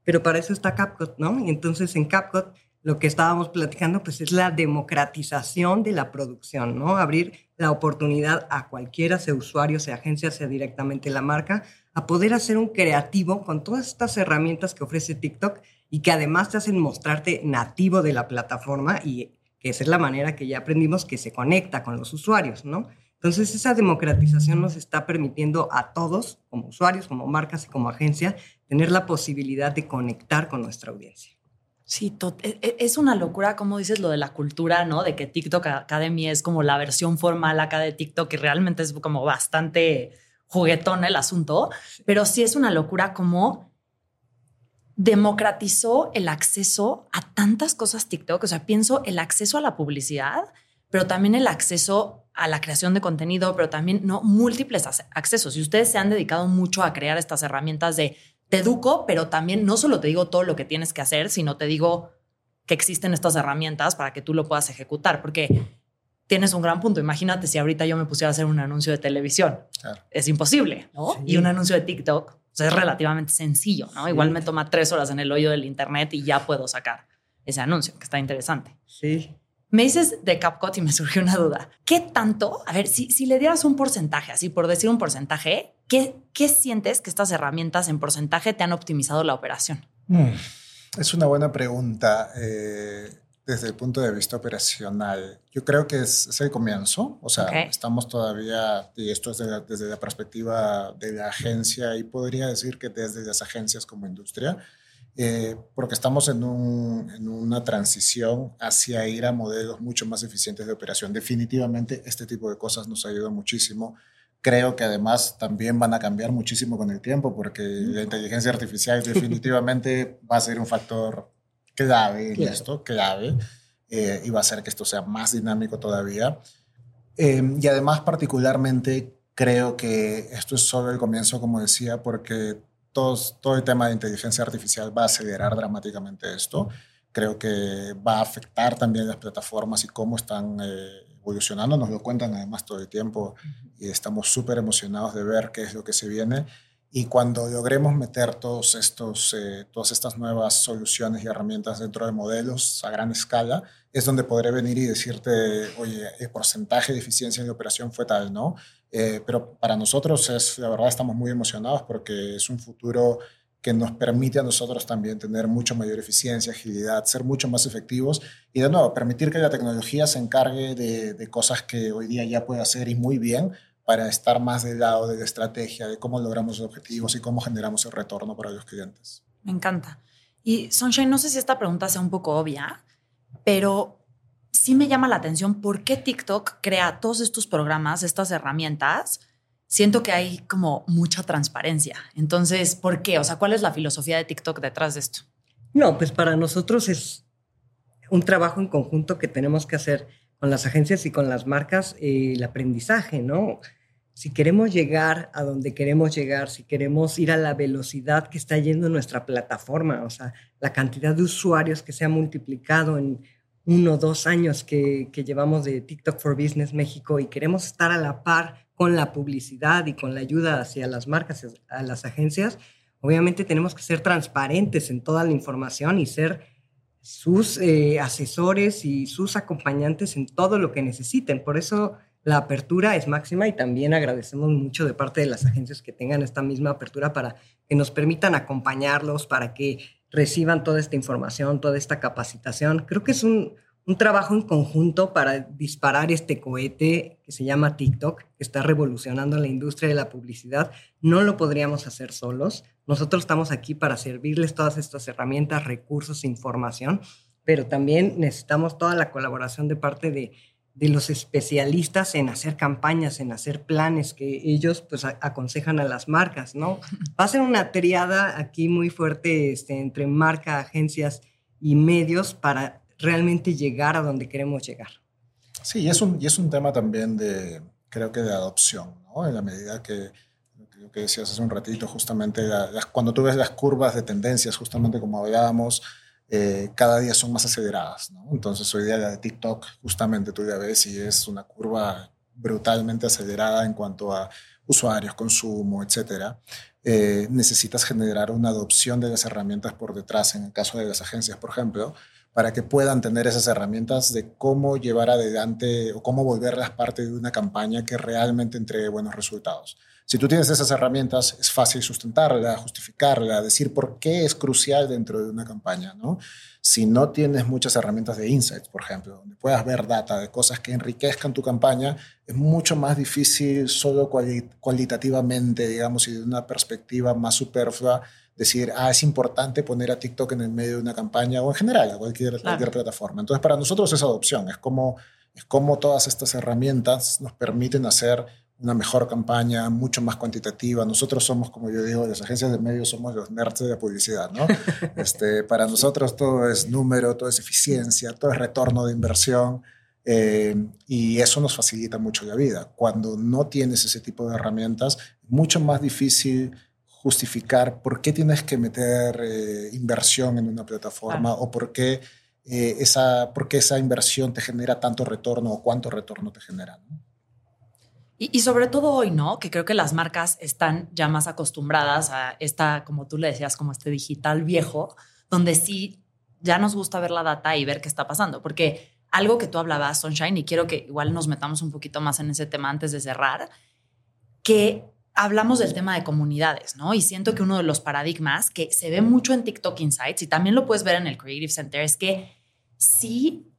Pero para eso está CapCut, ¿no? Y entonces en CapCut lo que estábamos platicando pues es la democratización de la producción, ¿no? Abrir la oportunidad a cualquiera, sea usuario, sea agencia, sea directamente la marca, a poder hacer un creativo con todas estas herramientas que ofrece TikTok y que además te hacen mostrarte nativo de la plataforma y que esa es la manera que ya aprendimos que se conecta con los usuarios, ¿no? Entonces esa democratización nos está permitiendo a todos, como usuarios, como marcas y como agencia, tener la posibilidad de conectar con nuestra audiencia. Sí, e, e, es una locura, como dices, lo de la cultura, ¿no? De que TikTok Academy es como la versión formal acá de TikTok y realmente es como bastante juguetón el asunto, pero sí es una locura como democratizó el acceso a tantas cosas TikTok. O sea, pienso el acceso a la publicidad, pero también el acceso a la creación de contenido, pero también no múltiples accesos. Y ustedes se han dedicado mucho a crear estas herramientas de te educo, pero también no solo te digo todo lo que tienes que hacer, sino te digo que existen estas herramientas para que tú lo puedas ejecutar, porque tienes un gran punto. Imagínate si ahorita yo me pusiera a hacer un anuncio de televisión. Es imposible, ¿no? Y un anuncio de TikTok es relativamente sencillo, ¿no? Igual me toma tres horas en el hoyo del Internet y ya puedo sacar ese anuncio, que está interesante. Sí. Me dices de CapCut y me surgió una duda. ¿Qué tanto? A ver, si, si le dieras un porcentaje, así por decir un porcentaje, ¿qué, ¿qué sientes que estas herramientas en porcentaje te han optimizado la operación? Mm, es una buena pregunta eh, desde el punto de vista operacional. Yo creo que es, el comienzo, o sea, estamos todavía, y esto es desde la perspectiva de la agencia, y podría decir que desde las agencias como industria, eh, porque estamos en, una transición hacia ir a modelos mucho más eficientes de operación. Definitivamente este tipo de cosas nos ayuda muchísimo. Creo que además también van a cambiar muchísimo con el tiempo porque la inteligencia artificial definitivamente va a ser un factor clave en esto, clave, eh, y va a hacer que esto sea más dinámico todavía. Eh, y además particularmente creo que esto es solo el comienzo, como decía, porque todo, el tema de inteligencia artificial va a acelerar dramáticamente esto. Creo que va a afectar también las plataformas y cómo están eh, evolucionando. Nos lo cuentan además todo el tiempo y estamos súper emocionados de ver qué es lo que se viene. Y cuando logremos meter todos estos, eh, todas estas nuevas soluciones y herramientas dentro de modelos a gran escala, es donde podré venir y decirte, oye, el porcentaje de eficiencia de operación fue tal, ¿no? Eh, pero para nosotros es, la verdad, estamos muy emocionados porque es un futuro que nos permite a nosotros también tener mucho mayor eficiencia, agilidad, ser mucho más efectivos y de nuevo, permitir que la tecnología se encargue de, de cosas que hoy día ya puede hacer y muy bien, para estar más del lado de la estrategia, de cómo logramos los objetivos y cómo generamos el retorno para los clientes. Me encanta. Y Sunshine, no sé si esta pregunta sea un poco obvia, pero sí me llama la atención por qué TikTok crea todos estos programas, estas herramientas. Siento que hay como mucha transparencia. Entonces, ¿por qué? O sea, ¿cuál es la filosofía de TikTok detrás de esto? No, pues para nosotros es un trabajo en conjunto que tenemos que hacer con las agencias y con las marcas, eh, el aprendizaje, ¿no? Si queremos llegar a donde queremos llegar, si queremos ir a la velocidad que está yendo nuestra plataforma, o sea, la cantidad de usuarios que se ha multiplicado en uno o dos años que, que llevamos de TikTok for Business México y queremos estar a la par con la publicidad y con la ayuda hacia las marcas, a las agencias, obviamente tenemos que ser transparentes en toda la información y ser sus eh, asesores y sus acompañantes en todo lo que necesiten. Por eso la apertura es máxima y también agradecemos mucho de parte de las agencias que tengan esta misma apertura para que nos permitan acompañarlos, para que reciban toda esta información, toda esta capacitación. Creo que es un, trabajo en conjunto para disparar este cohete que se llama TikTok, que está revolucionando la industria de la publicidad. No lo podríamos hacer solos. Nosotros estamos aquí para servirles todas estas herramientas, recursos, información, pero también necesitamos toda la colaboración de parte de de los especialistas en hacer campañas, en hacer planes que ellos pues aconsejan a las marcas, ¿no? Va a ser una triada aquí muy fuerte este, entre marca, agencias y medios para realmente llegar a donde queremos llegar. Sí, y es un, y es un tema también de, creo que de adopción, ¿no? En la medida que, lo que decías hace un ratito, justamente, cuando tú ves las curvas de tendencias, justamente como hablábamos, eh, cada día son más aceleradas. ¿no? Entonces hoy día la de TikTok, justamente tú ya ves, y es una curva brutalmente acelerada en cuanto a usuarios, consumo, etcétera. Eh, necesitas generar una adopción de las herramientas por detrás, en el caso de las agencias, por ejemplo, para que puedan tener esas herramientas de cómo llevar adelante o cómo volverlas parte de una campaña que realmente entregue buenos resultados. Si tú tienes esas herramientas, es fácil sustentarla, justificarla, decir por qué es crucial dentro de una campaña, ¿no? Si no tienes muchas herramientas de insights, por ejemplo, donde puedas ver data de cosas que enriquezcan tu campaña, es mucho más difícil solo cualitativamente, digamos, y de una perspectiva más superflua, decir, ah, es importante poner a TikTok en el medio de una campaña o en general a cualquier, cualquier plataforma. Entonces, para nosotros es adopción, es como, es como todas estas herramientas nos permiten hacer una mejor campaña, mucho más cuantitativa. Nosotros somos, como yo digo, las agencias de medios somos los nerds de la publicidad, ¿no? este, para nosotros todo es número, todo es eficiencia, todo es retorno de inversión eh, y eso nos facilita mucho la vida. Cuando no tienes ese tipo de herramientas, mucho más difícil justificar por qué tienes que meter eh, inversión en una plataforma o por qué, eh, esa, por qué esa inversión te genera tanto retorno o cuánto retorno te genera. ¿no? Y, sobre todo hoy, ¿no? Que creo que las marcas están ya más acostumbradas a esta, como tú le decías, como este digital viejo, donde sí ya nos gusta ver la data y ver qué está pasando. Porque algo que tú hablabas, Sunshine, y quiero que igual nos metamos un poquito más en ese tema antes de cerrar, que hablamos del tema de comunidades, ¿no? Y siento que uno de los paradigmas que se ve mucho en TikTok Insights y también lo puedes ver en el Creative Center es que sí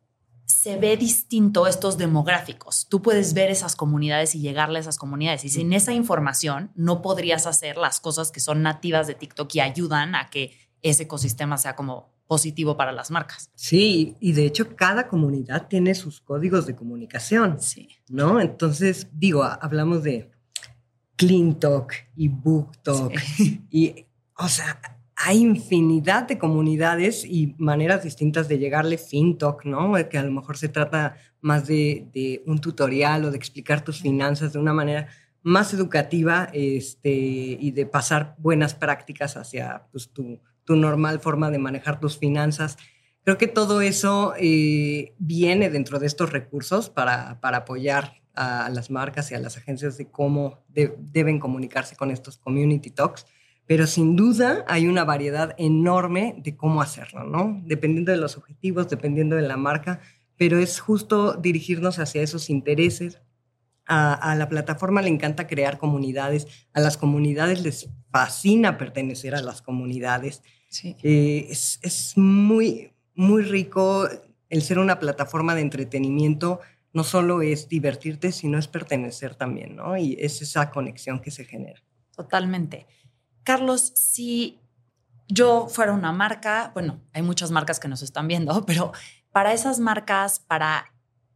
se ve distinto estos demográficos. Tú puedes ver esas comunidades y llegarle a esas comunidades. Y sin esa información no podrías hacer las cosas que son nativas de TikTok y ayudan a que ese ecosistema sea como positivo para las marcas. Sí, y de hecho cada comunidad tiene sus códigos de comunicación. Sí. ¿No? Entonces, digo, hablamos de Clean Talk y Book Talk. Y, o sea, hay infinidad de comunidades y maneras distintas de llegarle FinTalk, ¿no? Que a lo mejor se trata más de, un tutorial o de explicar tus finanzas de una manera más educativa este, y de pasar buenas prácticas hacia pues, tu, normal forma de manejar tus finanzas. Creo que todo eso eh, viene dentro de estos recursos para, apoyar a las marcas y a las agencias de cómo deben comunicarse con estos community talks pero sin duda hay una variedad enorme de cómo hacerlo, ¿no? Dependiendo de los objetivos, dependiendo de la marca, pero es justo dirigirnos hacia esos intereses. A, la plataforma le encanta crear comunidades, a las comunidades les fascina pertenecer a las comunidades. Sí. Eh, es, es muy, muy rico el ser una plataforma de entretenimiento no solo es divertirte, sino es pertenecer también, ¿no? Y es esa conexión que se genera. Totalmente. Carlos, si yo fuera una marca, bueno, hay muchas marcas que nos están viendo, pero para esas marcas, para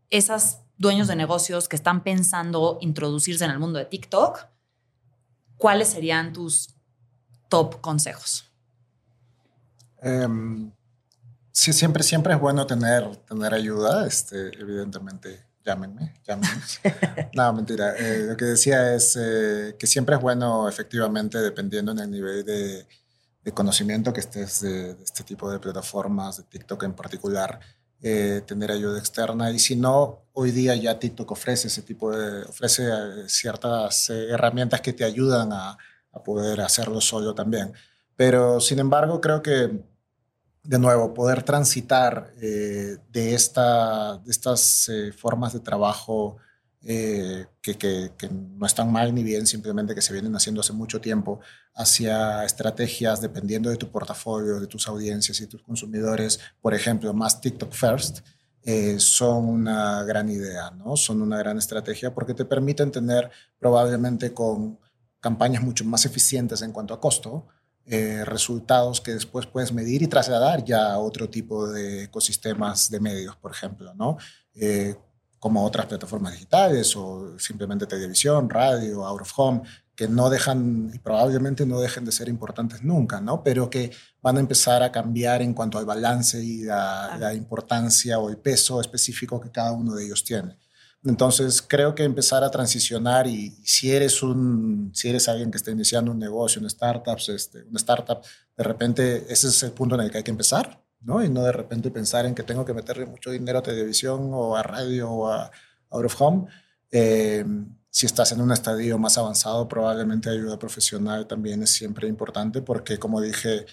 esos dueños de negocios que están pensando introducirse en el mundo de TikTok, ¿cuáles serían tus top consejos? Em, sí, siempre, siempre es bueno tener, tener ayuda, este, evidentemente llámenme, llámenme. no, mentira. Eh, lo que decía es eh, que siempre es bueno, efectivamente, dependiendo en el nivel de, conocimiento que estés de, este tipo de plataformas, de TikTok en particular, eh, tener ayuda externa. Y si no, hoy día ya TikTok ofrece ese tipo de, ofrece ciertas herramientas que te ayudan a, a poder hacerlo solo también. Pero, sin embargo, creo que de nuevo, poder transitar eh, de, esta, de estas eh, formas de trabajo eh, que, que, no están mal ni bien, simplemente que se vienen haciendo hace mucho tiempo, hacia estrategias dependiendo de tu portafolio, de tus audiencias y tus consumidores, por ejemplo, más TikTok First, son una gran idea, ¿no? Son una gran estrategia porque te permiten tener probablemente con campañas mucho más eficientes en cuanto a costo, eh, resultados que después puedes medir y trasladar ya a otro tipo de ecosistemas de medios, por ejemplo, ¿no? Eh, como otras plataformas digitales o simplemente televisión, radio, out of home, que no dejan y probablemente no dejen de ser importantes nunca, ¿no? Pero que van a empezar a cambiar en cuanto al balance y la importancia o el peso específico que cada uno de ellos tiene. Entonces, creo que empezar a transicionar y, si eres un, si eres alguien que está iniciando un negocio, una startup, este, una startup, de repente ese es el punto en el que hay que empezar, ¿no? Y no de repente pensar en que tengo que meterle mucho dinero a televisión o a radio o a out of home. Eh, si estás en un estadio más avanzado, probablemente ayuda profesional también es siempre importante porque, como dije,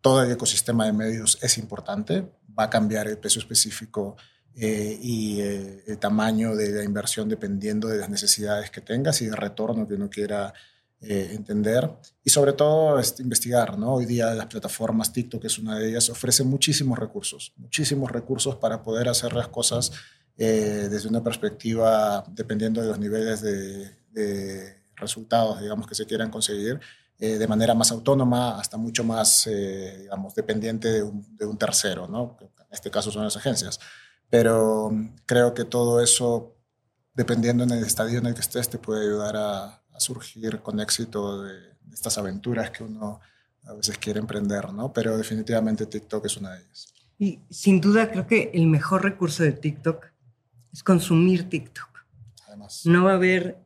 todo el ecosistema de medios es importante, va a cambiar el peso específico eh, y eh, el tamaño de la inversión dependiendo de las necesidades que tengas y el retorno que uno quiera eh, entender y sobre todo este, investigar. ¿no? Hoy día las plataformas, TikTok es una de ellas, ofrecen muchísimos recursos, muchísimos recursos para poder hacer las cosas desde una perspectiva, dependiendo de los niveles de, resultados, digamos, que se quieran conseguir. de manera más autónoma hasta mucho más, digamos, dependiente de un, de un tercero, ¿no? en este caso son las agencias. Pero creo que todo eso, dependiendo en el estadio en el que estés, te puede ayudar a, surgir con éxito de, estas aventuras que uno a veces quiere emprender, ¿no? Pero definitivamente TikTok es una de ellas. Y sin duda creo que el mejor recurso de TikTok es consumir TikTok. Además. No va a haber,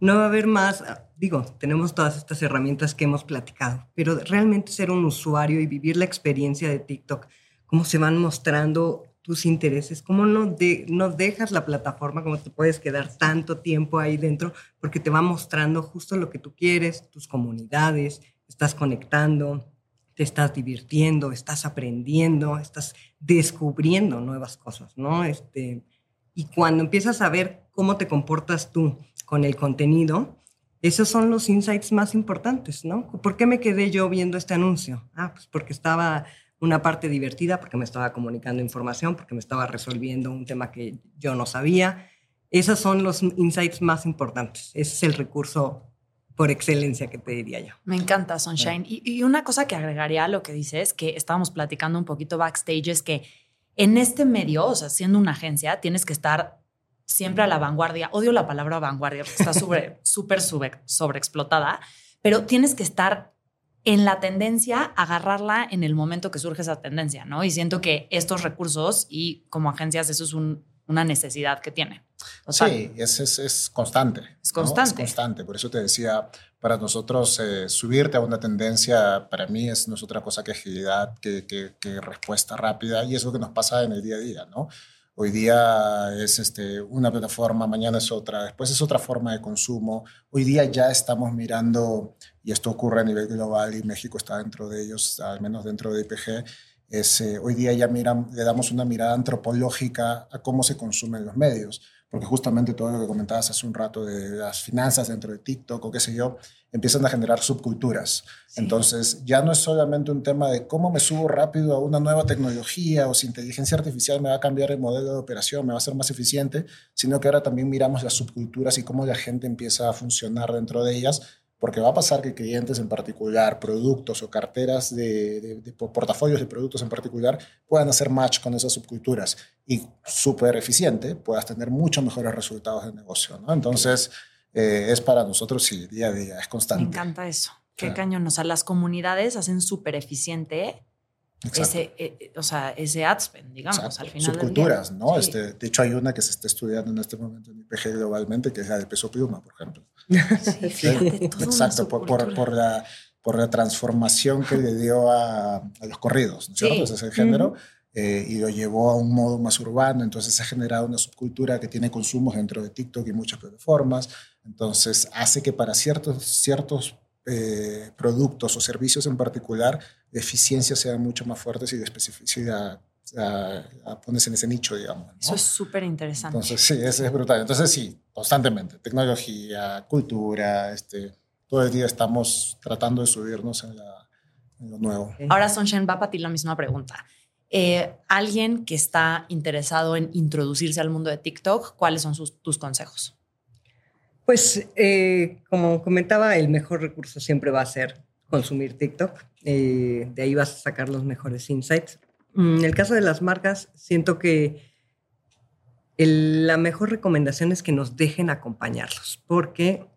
no va a haber más, digo, tenemos todas estas herramientas que hemos platicado, pero realmente ser un usuario y vivir la experiencia de TikTok, cómo se van mostrando tus intereses, cómo no, de, no dejas la plataforma, cómo te puedes quedar tanto tiempo ahí dentro, porque te va mostrando justo lo que tú quieres, tus comunidades, estás conectando, te estás divirtiendo, estás aprendiendo, estás descubriendo nuevas cosas, ¿no? Este, y cuando empiezas a ver cómo te comportas tú con el contenido, esos son los insights más importantes, ¿no? ¿Por qué me quedé yo viendo este anuncio? Ah, pues porque estaba una parte divertida porque me estaba comunicando información, porque me estaba resolviendo un tema que yo no sabía. Esos son los insights más importantes. Ese es el recurso por excelencia que te diría yo. Me encanta Sunshine. Y, una cosa que agregaría a lo que dices, que estábamos platicando un poquito backstage, es que en este medio, o sea, siendo una agencia, tienes que estar siempre a la vanguardia. Odio la palabra vanguardia porque está súper, súper sobreexplotada, pero tienes que estar en la tendencia, agarrarla en el momento que surge esa tendencia, ¿no? Y siento que estos recursos y como agencias eso es una necesidad que tiene. sí, es, es, constante. Es constante. Es constante. Por eso te decía, para nosotros eh, subirte a una tendencia, para mí es no es otra cosa que agilidad, que, que, que respuesta rápida y es lo que nos pasa en el día a día, ¿no? Hoy día es este, una plataforma, mañana es otra, después es otra forma de consumo. Hoy día ya estamos mirando, y esto ocurre a nivel global y México está dentro de ellos, al menos dentro de IPG, es, eh, hoy día ya miran, le damos una mirada antropológica a cómo se consumen los medios porque justamente todo lo que comentabas hace un rato de las finanzas dentro de TikTok o qué sé yo, empiezan a generar subculturas. Entonces, ya no es solamente un tema de cómo me subo rápido a una nueva tecnología o si inteligencia artificial me va a cambiar el modelo de operación, me va a ser más eficiente, sino que ahora también miramos las subculturas y cómo la gente empieza a funcionar dentro de ellas porque va a pasar que clientes en particular, productos o carteras de, portafolios de productos en particular puedan hacer match con esas subculturas y súper eficiente puedas tener muchos mejores resultados de negocio. ¿no? Entonces, eh, es para nosotros, sí, día a día, es constante. Me encanta eso. Qué cañón. O sea, las comunidades hacen súper eficiente ese, eh, eh, o sea, ese ad spend, digamos, al final. Subculturas, ¿no? Este, de hecho, hay una que se está estudiando en este momento en IPG globalmente, que es la de peso pluma, por ejemplo. Sí, fíjate, Exacto, por, por, la, por la transformación que le dio a, a los corridos, ¿no cierto? Ese es el género. Eh, y lo llevó a un modo más urbano, entonces se ha generado una subcultura que tiene consumos dentro de TikTok y muchas plataformas, entonces hace que para ciertos, ciertos eh, productos o servicios en particular, de eficiencia sean mucho más fuertes y de especificidad a, pones en ese nicho, digamos. Eso es súper interesante. Entonces, sí, eso es brutal. Entonces, sí, constantemente, tecnología, cultura, este, todo el día estamos tratando de subirnos en, lo nuevo. Ahora, Sunshine, va para ti la misma pregunta. Eh, alguien que está interesado en introducirse al mundo de TikTok, ¿cuáles son sus, tus consejos? Pues eh, como comentaba, el mejor recurso siempre va a ser consumir TikTok. Eh, de ahí vas a sacar los mejores insights. Mm, en el caso de las marcas, siento que la mejor recomendación es que nos dejen acompañarlos, porque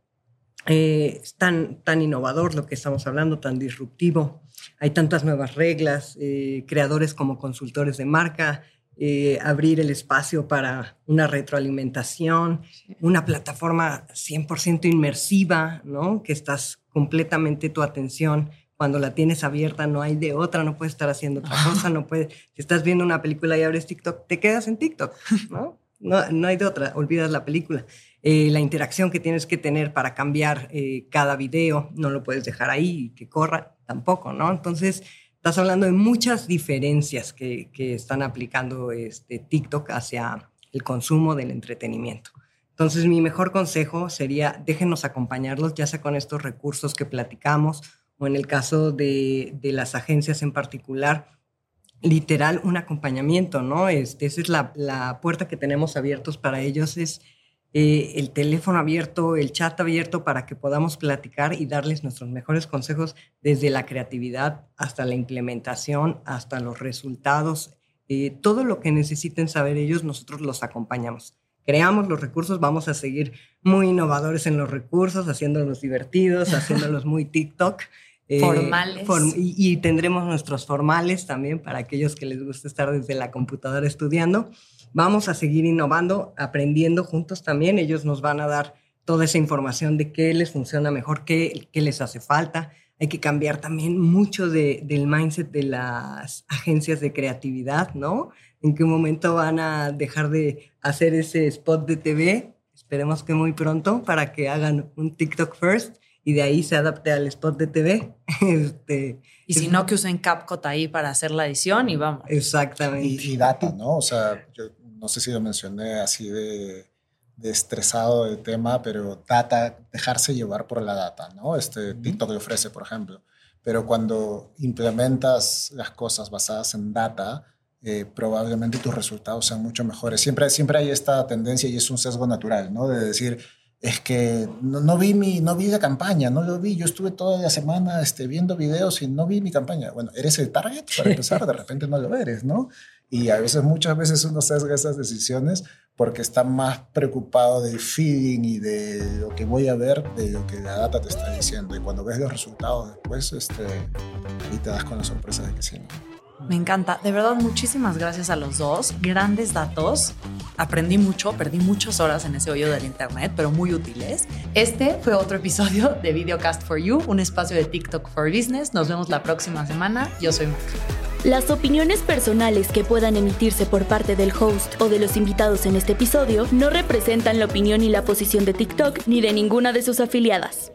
eh, es tan, tan innovador lo que estamos hablando, tan disruptivo. Hay tantas nuevas reglas, creadores como consultores de marca, eh, abrir el espacio para una retroalimentación, una plataforma 100% inmersiva, ¿no? Que estás completamente tu atención cuando la tienes abierta no hay de otra, no puedes estar haciendo otra cosa, no puedes, si estás viendo una película y abres TikTok, te quedas en TikTok, ¿no? No, no hay de otra, olvidas la película. Eh, la interacción que tienes que tener para cambiar eh, cada video, no lo puedes dejar ahí y que corra tampoco, ¿no? Entonces, estás hablando de muchas diferencias que, que están aplicando este TikTok hacia el consumo del entretenimiento. Entonces, mi mejor consejo sería, déjenos acompañarlos, ya sea con estos recursos que platicamos o en el caso de, de las agencias en particular, literal un acompañamiento, ¿no? Este, esa es la, la, puerta que tenemos abiertos para ellos, es eh, el teléfono abierto, el chat abierto para que podamos platicar y darles nuestros mejores consejos desde la creatividad hasta la implementación, hasta los resultados, eh, todo lo que necesiten saber ellos, nosotros los acompañamos. Creamos los recursos, vamos a seguir muy innovadores en los recursos, haciéndolos divertidos, haciéndolos muy TikTok. Eh, formales. y, tendremos nuestros formales también para aquellos que les gusta estar desde la computadora estudiando. Vamos a seguir innovando, aprendiendo juntos también. Ellos nos van a dar toda esa información de qué les funciona mejor, qué, qué les hace falta. Hay que cambiar también mucho de, del mindset de las agencias de creatividad, ¿no? En qué momento van a dejar de hacer ese spot de TV. Esperemos que muy pronto para que hagan un TikTok first y de ahí se adapte al spot de TV. Este, y si no, que usen CapCut ahí para hacer la edición y vamos. Exactamente. Y, data, ¿no? O sea, yo no sé si lo mencioné así de, de, estresado del tema, pero data, dejarse llevar por la data, ¿no? Este TikTok le ofrece, por ejemplo. Pero cuando implementas las cosas basadas en data, eh, probablemente tus resultados sean mucho mejores. Siempre, siempre hay esta tendencia y es un sesgo natural, ¿no? De decir, es que no, vi mi, no vi la campaña, no lo vi. Yo estuve toda la semana este, viendo videos y no vi mi campaña. Bueno, eres el target para empezar, de repente no lo eres, ¿no? Y a veces, muchas veces uno sesga esas decisiones porque está más preocupado del feeling y de lo que voy a ver de lo que la data te está diciendo. Y cuando ves los resultados después, este, ahí te das con la sorpresa de que sí. Me encanta. De verdad, muchísimas gracias a los dos. Grandes datos. Aprendí mucho, perdí muchas horas en ese hoyo del internet, pero muy útiles. Este fue otro episodio de Videocast for You, un espacio de TikTok for Business. Nos vemos la próxima semana. Yo soy Mac. Las opiniones personales que puedan emitirse por parte del host o de los invitados en este episodio no representan la opinión y la posición de TikTok ni de ninguna de sus afiliadas.